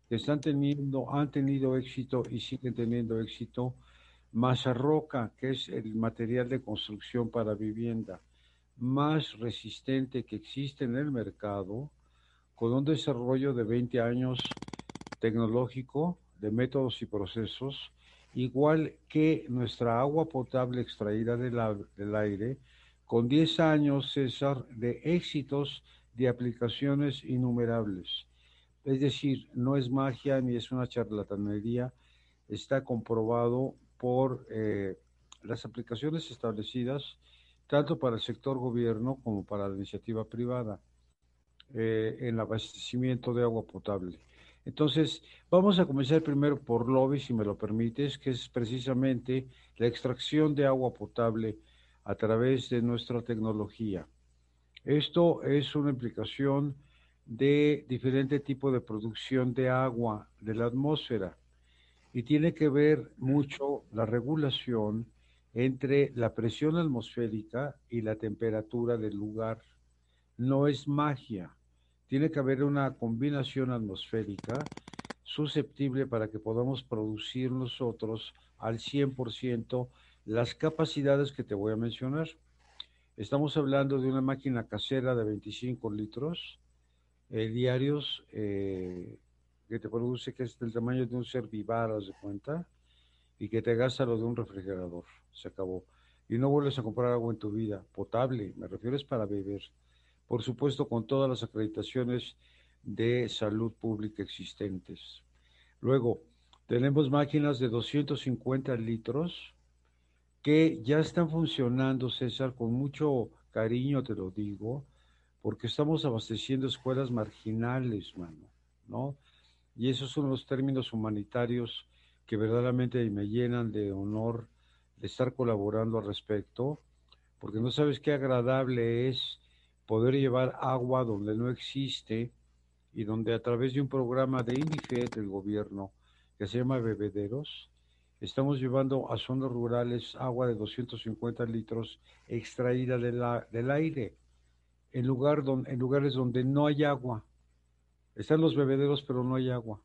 que están teniendo, han tenido éxito y siguen teniendo éxito Mazarroca, que es el material de construcción para vivienda más resistente que existe en el mercado, con un desarrollo de 20 años tecnológico de métodos y procesos, igual que nuestra agua potable extraída del aire, con 10 años, César, de éxitos de aplicaciones innumerables. Es decir, no es magia ni es una charlatanería, está comprobado por eh, las aplicaciones establecidas tanto para el sector gobierno como para la iniciativa privada eh, en el abastecimiento de agua potable. Entonces, vamos a comenzar primero por lobby, si me lo permites, que es precisamente la extracción de agua potable a través de nuestra tecnología. Esto es una implicación de diferente tipo de producción de agua de la atmósfera y tiene que ver mucho la regulación entre la presión atmosférica y la temperatura del lugar. No es magia. Tiene que haber una combinación atmosférica susceptible para que podamos producir nosotros al 100% las capacidades que te voy a mencionar. Estamos hablando de una máquina casera de 25 litros eh, diarios eh, que te produce, que es del tamaño de un ser vivar, haz de cuenta, y que te gasta lo de un refrigerador. Se acabó. Y no vuelves a comprar agua en tu vida, potable, me refiero es para beber. Por supuesto, con todas las acreditaciones de salud pública existentes. Luego, tenemos máquinas de 250 litros que ya están funcionando, César, con mucho cariño te lo digo, porque estamos abasteciendo escuelas marginales, mano, ¿no? Y esos son los términos humanitarios que verdaderamente me llenan de honor de estar colaborando al respecto, porque no sabes qué agradable es poder llevar agua donde no existe y donde a través de un programa de INDIFED del gobierno que se llama Bebederos, estamos llevando a zonas rurales agua de 250 litros extraída de la, del aire en, lugar donde, en lugares donde no hay agua. Están los bebederos, pero no hay agua.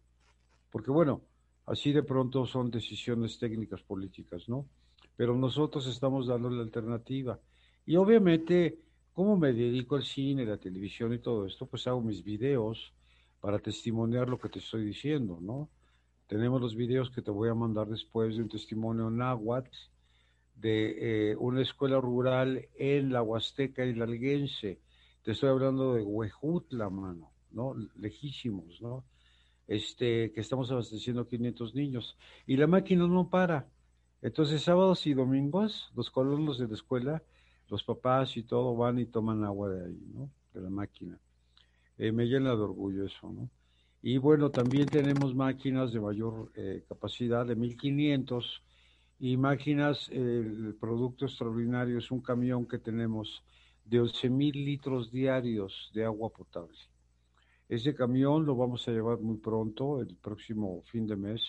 Porque bueno, Así de pronto son decisiones técnicas políticas, ¿no? Pero nosotros estamos dando la alternativa. Y obviamente, como me dedico al cine, la televisión y todo esto, pues hago mis videos para testimoniar lo que te estoy diciendo, ¿no? Tenemos los videos que te voy a mandar después de un testimonio náhuatl de eh, una escuela rural en la Huasteca y la Alguense. Te estoy hablando de Huejutla, mano, ¿no? Lejísimos, ¿no? este, que estamos abasteciendo 500 niños. Y la máquina no para. Entonces, sábados y domingos, los colonos de la escuela, los papás y todo van y toman agua de ahí, ¿no? De la máquina. Eh, me llena de orgullo eso, ¿no? Y bueno, también tenemos máquinas de mayor eh, capacidad, de 1500, y máquinas, el producto extraordinario es un camión que tenemos de 11 mil litros diarios de agua potable. Ese camión lo vamos a llevar muy pronto, el próximo fin de mes,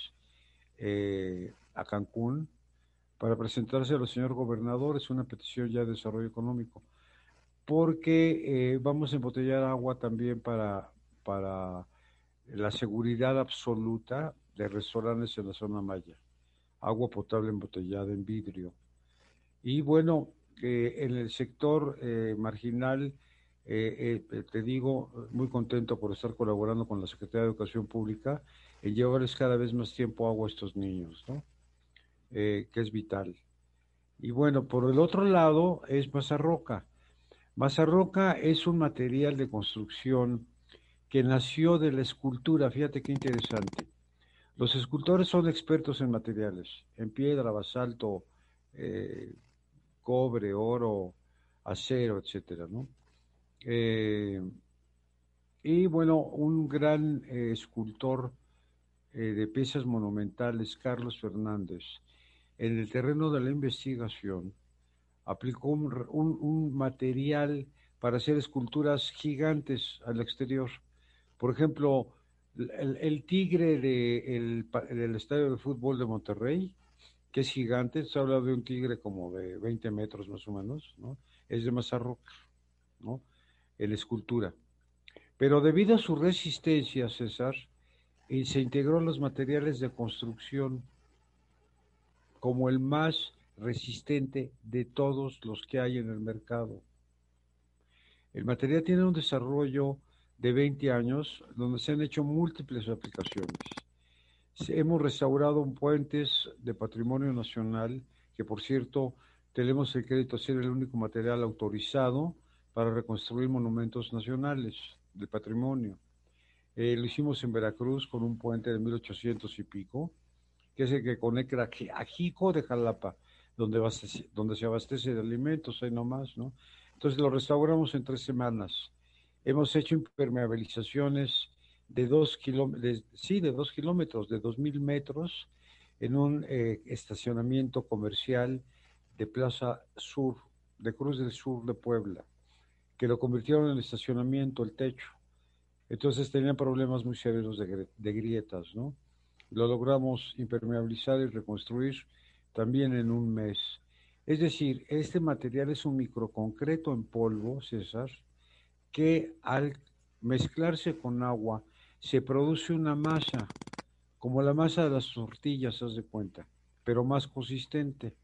eh, a Cancún, para presentarse al señor gobernador. Es una petición ya de desarrollo económico, porque eh, vamos a embotellar agua también para, para la seguridad absoluta de restaurantes en la zona maya agua potable embotellada en vidrio. Y bueno, en el sector eh, marginal, eh, eh, te digo, muy contento por estar colaborando con la Secretaría de Educación Pública en llevarles cada vez más tiempo agua a estos niños, ¿no? Que es vital. Y bueno, por el otro lado es Mazarroca. Mazarroca es un material de construcción que nació de la escultura, fíjate qué interesante. Los escultores son expertos en materiales, en piedra, basalto, eh, cobre, oro, acero, etcétera, ¿no? Eh, y bueno, un gran eh, escultor de piezas monumentales, Carlos Fernández, en el terreno de la investigación, aplicó un material para hacer esculturas gigantes al exterior. Por ejemplo, el, tigre de del estadio de fútbol de Monterrey, que es gigante, se habla de un tigre como de 20 metros más o menos, ¿no? Es de Mazarroca, ¿no? En escultura. Pero debido a su resistencia, César, y se integró en los materiales de construcción como el más resistente de todos los que hay en el mercado. El material tiene un desarrollo de 20 años, donde se han hecho múltiples aplicaciones. Hemos restaurado puentes de patrimonio nacional, que por cierto tenemos el crédito de ser el único material autorizado para reconstruir monumentos nacionales de patrimonio. Eh, lo hicimos en Veracruz con un puente de 1800 y pico, que es el que conecta a Jico de Jalapa, donde, donde se abastece de alimentos, ahí nomás, ¿no? Entonces lo restauramos en tres semanas Hemos hecho impermeabilizaciones de dos kilómetros, sí, de dos kilómetros, de dos mil metros, en un eh, estacionamiento comercial de Plaza Sur, de Cruz del Sur de Puebla, que lo convirtieron en estacionamiento, el techo. Entonces tenían problemas muy severos de, de grietas, ¿no? Lo logramos impermeabilizar y reconstruir también en un mes. Es decir, este material es un microconcreto en polvo, César, que al mezclarse con agua se produce una masa, como la masa de las tortillas, haz de cuenta, pero más consistente,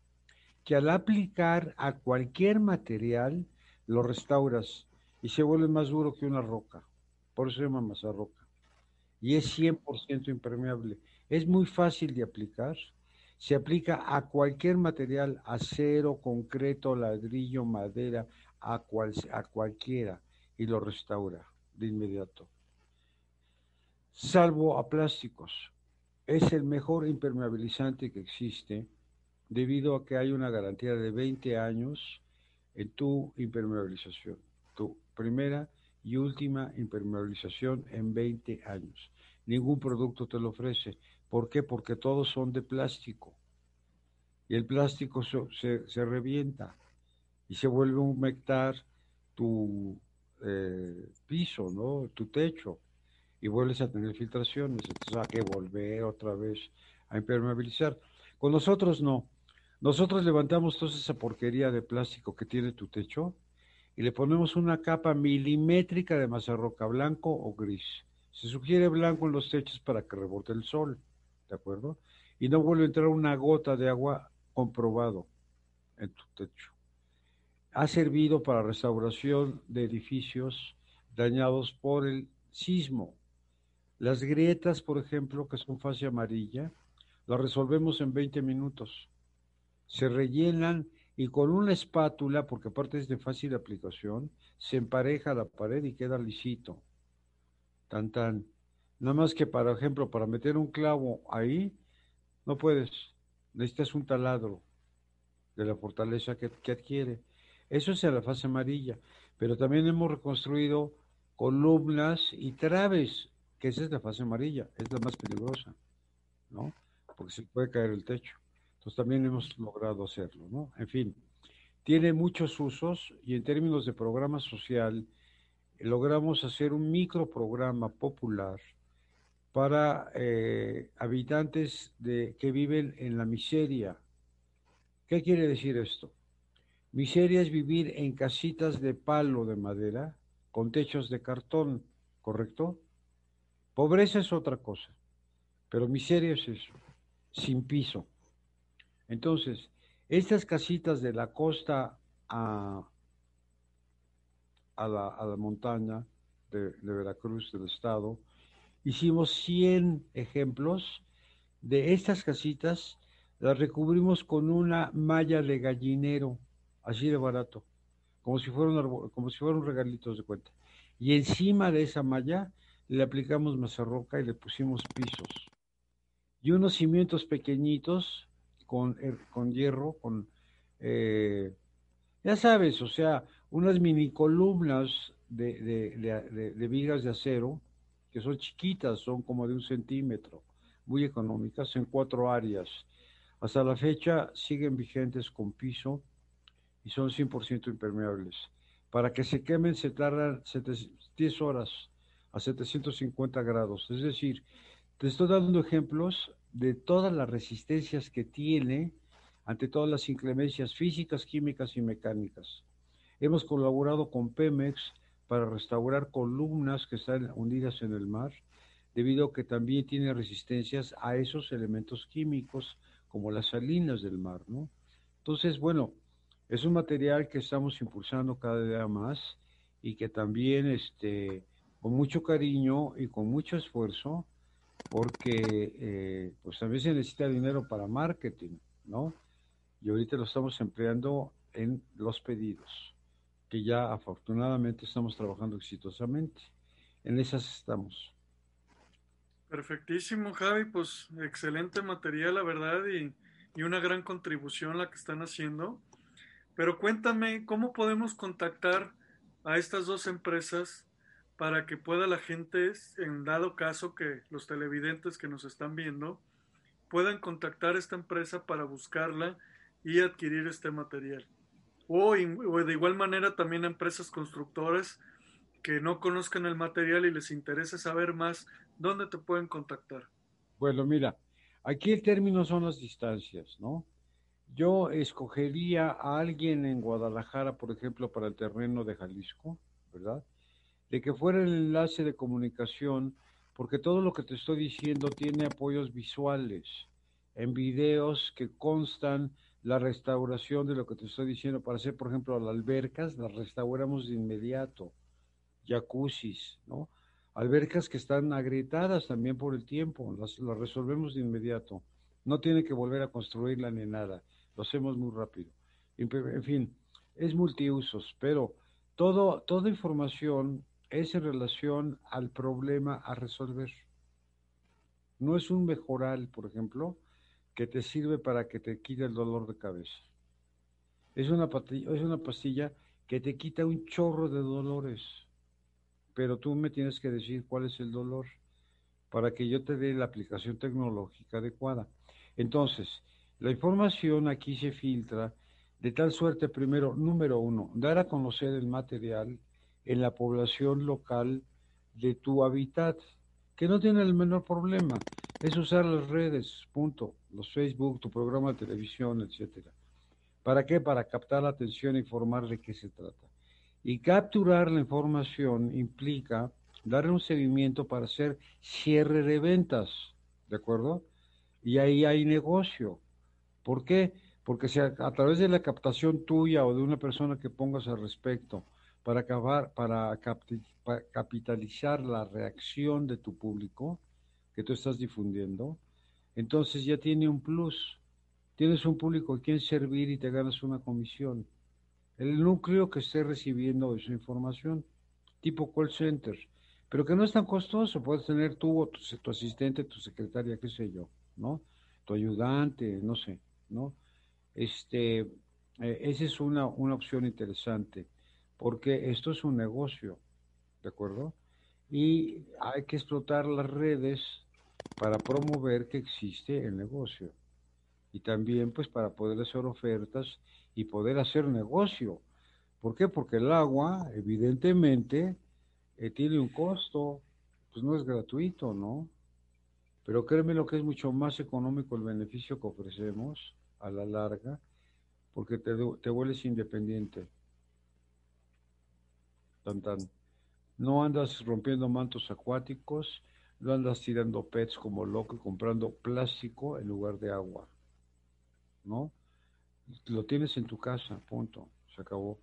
que al aplicar a cualquier material lo restauras y se vuelve más duro que una roca. Por eso se llama masa roca. Y es 100% impermeable. Es muy fácil de aplicar. Se aplica a cualquier material, acero, concreto, ladrillo, madera, a, cual, a cualquiera y lo restaura de inmediato. Salvo a plásticos. Es el mejor impermeabilizante que existe debido a que hay una garantía de 20 años en tu impermeabilización. Tu primera y última impermeabilización en 20 años. Ningún producto te lo ofrece. ¿Por qué? Porque todos son de plástico. Y el plástico se, se revienta y se vuelve un humectar tu eh, piso, ¿no? Tu techo, y vuelves a tener filtraciones, entonces hay que volver otra vez a impermeabilizar. Con nosotros no. Nosotros levantamos toda esa porquería de plástico que tiene tu techo y le ponemos una capa milimétrica de mazarroca blanco o gris. Se sugiere blanco en los techos para que rebote el sol, ¿de acuerdo? Y no vuelve a entrar una gota de agua comprobado en tu techo ha servido para restauración de edificios dañados por el sismo. Las grietas, por ejemplo, que son fase amarilla, las resolvemos en 20 minutos. Se rellenan y con una espátula, porque aparte es de fácil aplicación, se empareja la pared y queda lisito. Tan tan. Nada más que, por ejemplo, para meter un clavo ahí, no puedes. Necesitas un taladro de la fortaleza que, adquiere. Eso es en la fase amarilla. Pero también hemos reconstruido columnas y traves, que esa es la fase amarilla, es la más peligrosa, ¿no? Porque se puede caer el techo. Entonces también hemos logrado hacerlo, ¿no? En fin, tiene muchos usos y en términos de programa social, logramos hacer un microprograma popular para eh, habitantes que viven en la miseria. ¿Qué quiere decir esto? Miseria es vivir en casitas de palo de madera con techos de cartón, ¿correcto? Pobreza es otra cosa, pero miseria es eso, sin piso. Entonces, estas casitas de la costa a, la, montaña de Veracruz, del estado, hicimos 100 ejemplos de estas casitas, las recubrimos con una malla de gallinero así de barato, como si fueran, como si fueran regalitos de cuenta. Y encima de esa malla le aplicamos mazarroca y le pusimos pisos. Y unos cimientos pequeñitos con, con hierro, con, eh, ya sabes, o sea, unas mini columnas de, de, vigas de acero, que son chiquitas, son como de un centímetro, muy económicas, en cuatro áreas. Hasta la fecha siguen vigentes con piso y son 100% impermeables. Para que se quemen se tardan 10 horas a 750 grados. Es decir, te estoy dando ejemplos de todas las resistencias que tiene ante todas las inclemencias físicas, químicas y mecánicas. Hemos colaborado con Pemex para restaurar columnas que están hundidas en el mar, debido a que también tiene resistencias a esos elementos químicos como las salinas del mar, ¿no? Entonces, bueno, es un material que estamos impulsando cada día más y que también este, con mucho cariño y con mucho esfuerzo, porque eh, pues también se necesita dinero para marketing, ¿no? Y ahorita lo estamos empleando en los pedidos, que ya afortunadamente estamos trabajando exitosamente. En esas estamos. Perfectísimo, Javi, pues excelente material, la verdad, y, y una gran contribución la que están haciendo. Pero cuéntame, ¿cómo podemos contactar a estas dos empresas para que pueda la gente, en dado caso que los televidentes que nos están viendo, puedan contactar a esta empresa para buscarla y adquirir este material? O, de igual manera también a empresas constructoras que no conozcan el material y les interese saber más, ¿dónde te pueden contactar? Bueno, mira, aquí el término son las distancias, ¿no? Yo escogería a alguien en Guadalajara, por ejemplo, para el terreno de Jalisco, ¿verdad? De que fuera el enlace de comunicación, porque todo lo que te estoy diciendo tiene apoyos visuales, en videos que constan la restauración de lo que te estoy diciendo. Para hacer, por ejemplo, las albercas, las restauramos de inmediato, jacuzzis, ¿no? Albercas que están agrietadas también por el tiempo, las, las resolvemos de inmediato. No tiene que volver a construirla ni nada lo hacemos muy rápido. En fin, es multiusos, pero todo, toda información es en relación al problema a resolver. No es un mejoral, por ejemplo, que te sirve para que te quite el dolor de cabeza. Es una, es una pastilla que te quita un chorro de dolores, pero tú me tienes que decir cuál es el dolor para que yo te dé la aplicación tecnológica adecuada. Entonces, la información aquí se filtra de tal suerte, primero, número uno, dar a conocer el material en la población local de tu hábitat, que no tiene el menor problema. Es usar las redes, punto, los Facebook, tu programa de televisión, etcétera. ¿Para qué? Para captar la atención e informar de qué se trata. Y capturar la información implica darle un seguimiento para hacer cierre de ventas, ¿de acuerdo? Y ahí hay negocio. ¿Por qué? Porque si a, través de la captación tuya o de una persona que pongas al respecto para acabar, para, capitalizar la reacción de tu público que tú estás difundiendo, entonces ya tiene un plus. Tienes un público a quien servir y te ganas una comisión. El núcleo que esté recibiendo esa información, tipo call center, pero que no es tan costoso. Puedes tener tú o tu, asistente, tu secretaria, qué sé yo, ¿no? Tu ayudante, no sé. ¿no? Este, eh, esa es una, una opción interesante, porque esto es un negocio, ¿de acuerdo? Y hay que explotar las redes para promover que existe el negocio. y también pues para poder hacer ofertas y poder hacer negocio. ¿Por qué? Porque el agua, evidentemente, eh, tiene un costo, pues no es gratuito, ¿no? Pero créeme lo que es mucho más económico el beneficio que ofrecemos a la larga, porque te, te vuelves independiente. Tan, tan. No andas rompiendo mantos acuáticos, no andas tirando pets como loco y comprando plástico en lugar de agua. ¿No? Lo tienes en tu casa, punto. Se acabó.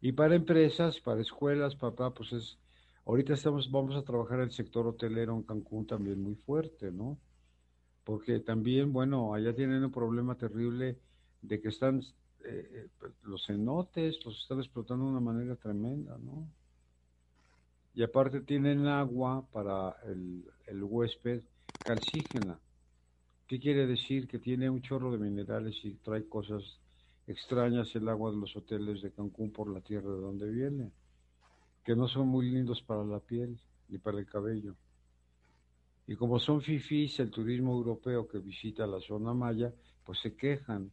Y para empresas, para escuelas, papá, pues es. Ahorita estamos, vamos a trabajar el sector hotelero en Cancún también muy fuerte, ¿no? Porque también, bueno, allá tienen un problema terrible de que están eh, eh, los cenotes, los están explotando de una manera tremenda, ¿no? Y aparte tienen agua para el, el huésped calcígena. ¿Qué quiere decir? Que tiene un chorro de minerales y trae cosas extrañas el agua de los hoteles de Cancún por la tierra de donde viene, que no son muy lindos para la piel ni para el cabello. Y como son fifís, el turismo europeo que visita la zona maya, pues se quejan.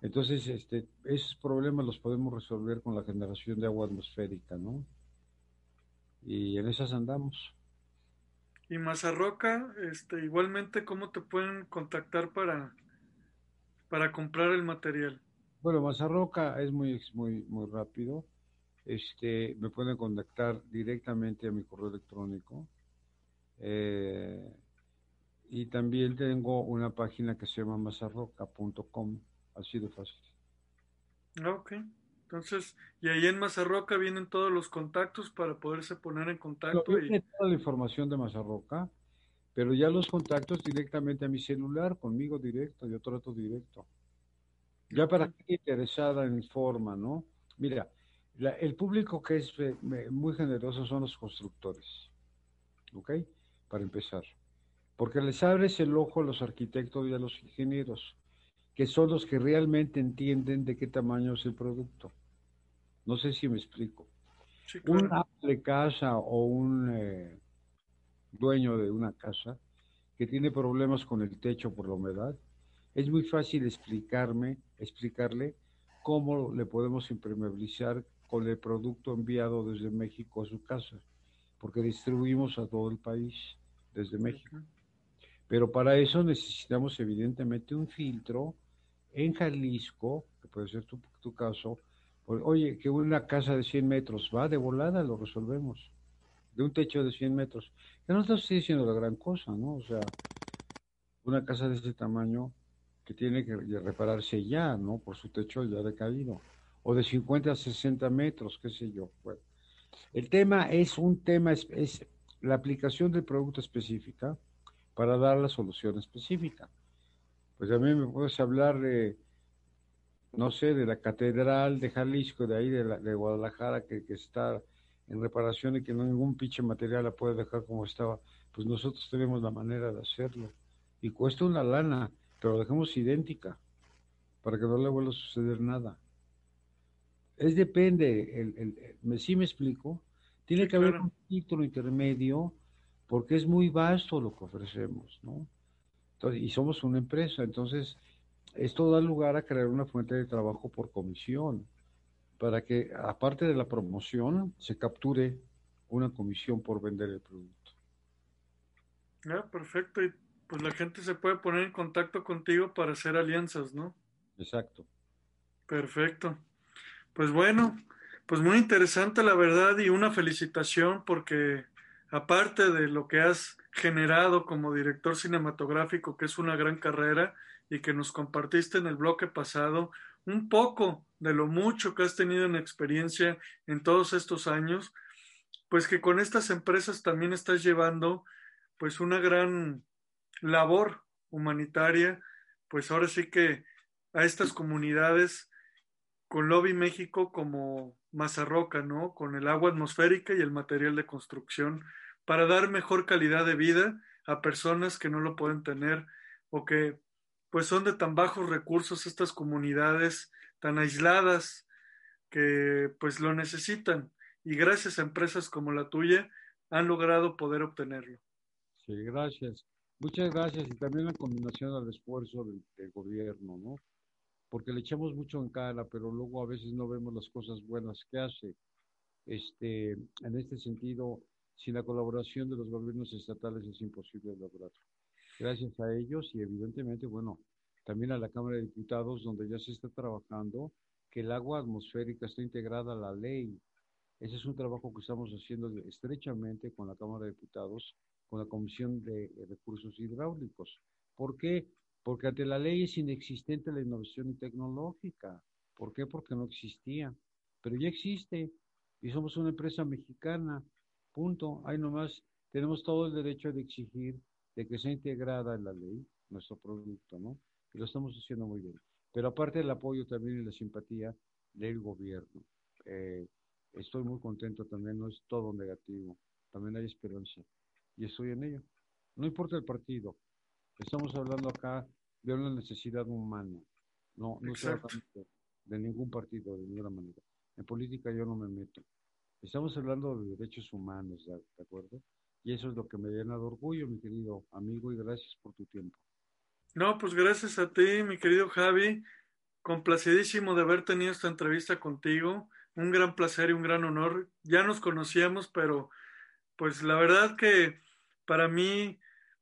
Entonces, este, esos problemas los podemos resolver con la generación de agua atmosférica, ¿no? Y en esas andamos. Y Mazarroca, este, igualmente, ¿cómo te pueden contactar para, para comprar el material? Bueno, Mazarroca es muy, muy, muy rápido. Este, me pueden contactar directamente a mi correo electrónico. Eh, y también tengo una página que se llama mazarroca.com, así de fácil. Ok, entonces, y ahí en Mazarroca vienen todos los contactos para poderse poner en contacto. No, y... toda la información de Mazarroca, pero ya los contactos directamente a mi celular, conmigo directo, yo trato directo. Ya para qué interesada en forma, ¿no? Mira, la, el público que es eh, muy generoso son los constructores, ¿ok? Para empezar. Porque les abres el ojo a los arquitectos y a los ingenieros, que son los que realmente entienden de qué tamaño es el producto. No sé si me explico. Sí, claro. Un amo de casa o un eh, dueño de una casa que tiene problemas con el techo por la humedad, es muy fácil explicarme, explicarle cómo le podemos impermeabilizar con el producto enviado desde México a su casa, porque distribuimos a todo el país desde México. Pero para eso necesitamos evidentemente un filtro en Jalisco, que puede ser tu, tu caso, oye, que una casa de 100 metros va de volada, lo resolvemos. De un techo de 100 metros. Que no estoy diciendo la gran cosa, ¿no? O sea, una casa de ese tamaño que tiene que repararse ya, ¿no? Por su techo ya decaído. O de 50 a 60 metros, qué sé yo. Bueno, el tema es un tema, es, es la aplicación del producto específica para dar la solución específica. Pues a mí me puedes hablar de, no sé, de la Catedral de Jalisco, de ahí de, la, de Guadalajara, que, que, está en reparación y que no ningún pinche material la puede dejar como estaba. Pues nosotros tenemos la manera de hacerlo. Y cuesta una lana pero dejamos idéntica para que no le vuelva a suceder nada. Es depende, el, el, el, sí me explico, tiene sí, que haber un título intermedio porque es muy vasto lo que ofrecemos, ¿no? Entonces, y somos una empresa, entonces esto da lugar a crear una fuente de trabajo por comisión, para que aparte de la promoción se capture una comisión por vender el producto. Ah, perfecto. Y pues la gente se puede poner en contacto contigo para hacer alianzas, ¿no? Exacto. Perfecto. Pues bueno, pues muy interesante la verdad y una felicitación porque aparte de lo que has generado como director cinematográfico, que es una gran carrera y que nos compartiste en el bloque pasado, un poco de lo mucho que has tenido en experiencia en todos estos años, pues que con estas empresas también estás llevando pues una gran labor humanitaria, pues ahora sí que a estas comunidades con Lobby México como Mazarroca, ¿no? Con el agua atmosférica y el material de construcción para dar mejor calidad de vida a personas que no lo pueden tener o que pues son de tan bajos recursos estas comunidades tan aisladas que pues lo necesitan y gracias a empresas como la tuya han logrado poder obtenerlo. Sí, gracias. Muchas gracias y también la combinación al esfuerzo del, gobierno, ¿no? Porque le echamos mucho en cara, pero luego a veces no vemos las cosas buenas que hace. Este, en este sentido, sin la colaboración de los gobiernos estatales es imposible lograrlo. Gracias a ellos y evidentemente, bueno, también a la Cámara de Diputados, donde ya se está trabajando, que el agua atmosférica está integrada a la ley. Ese es un trabajo que estamos haciendo estrechamente con la Cámara de Diputados, con la Comisión de Recursos Hidráulicos. ¿Por qué? Porque ante la ley es inexistente la innovación tecnológica. ¿Por qué? Porque no existía. Pero ya existe y somos una empresa mexicana. Punto. Ahí nomás tenemos todo el derecho de exigir de que sea integrada en la ley nuestro producto, ¿no? Y lo estamos haciendo muy bien. Pero aparte del apoyo también y la simpatía del gobierno. Eh, estoy muy contento también, no es todo negativo, también hay esperanza y estoy en ello. No importa el partido, estamos hablando acá de una necesidad humana, no, no se de, de ningún partido, de ninguna manera. En política yo no me meto. Estamos hablando de derechos humanos, ¿de acuerdo? Y eso es lo que me llena de orgullo, mi querido amigo, y gracias por tu tiempo. No, pues gracias a ti, mi querido Javi. Complacidísimo de haber tenido esta entrevista contigo. Un gran placer y un gran honor. Ya nos conocíamos, pero pues la verdad que para mí,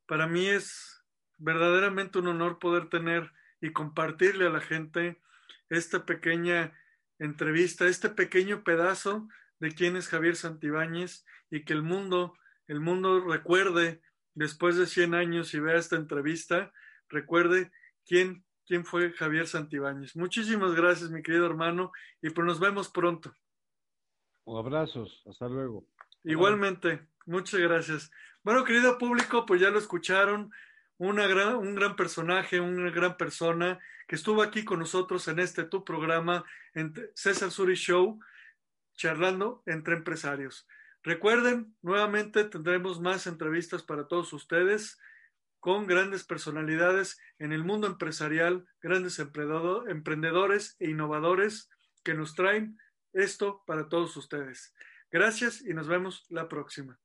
para mí es verdaderamente un honor poder tener y compartirle a la gente esta pequeña entrevista, este pequeño pedazo de quién es Javier Santibáñez y que el mundo, el mundo recuerde después de 100 años y vea esta entrevista, recuerde quién, quién fue Javier Santibáñez. Muchísimas gracias, mi querido hermano, y pues nos vemos pronto. Abrazos, hasta luego. Igualmente, muchas gracias. Bueno, querido público, pues ya lo escucharon, una gran, un gran personaje, una gran persona que estuvo aquí con nosotros en este tu programa, en César Suri Show, charlando entre empresarios. Recuerden, nuevamente tendremos más entrevistas para todos ustedes con grandes personalidades en el mundo empresarial, grandes emprendedores e innovadores que nos traen esto para todos ustedes. Gracias y nos vemos la próxima.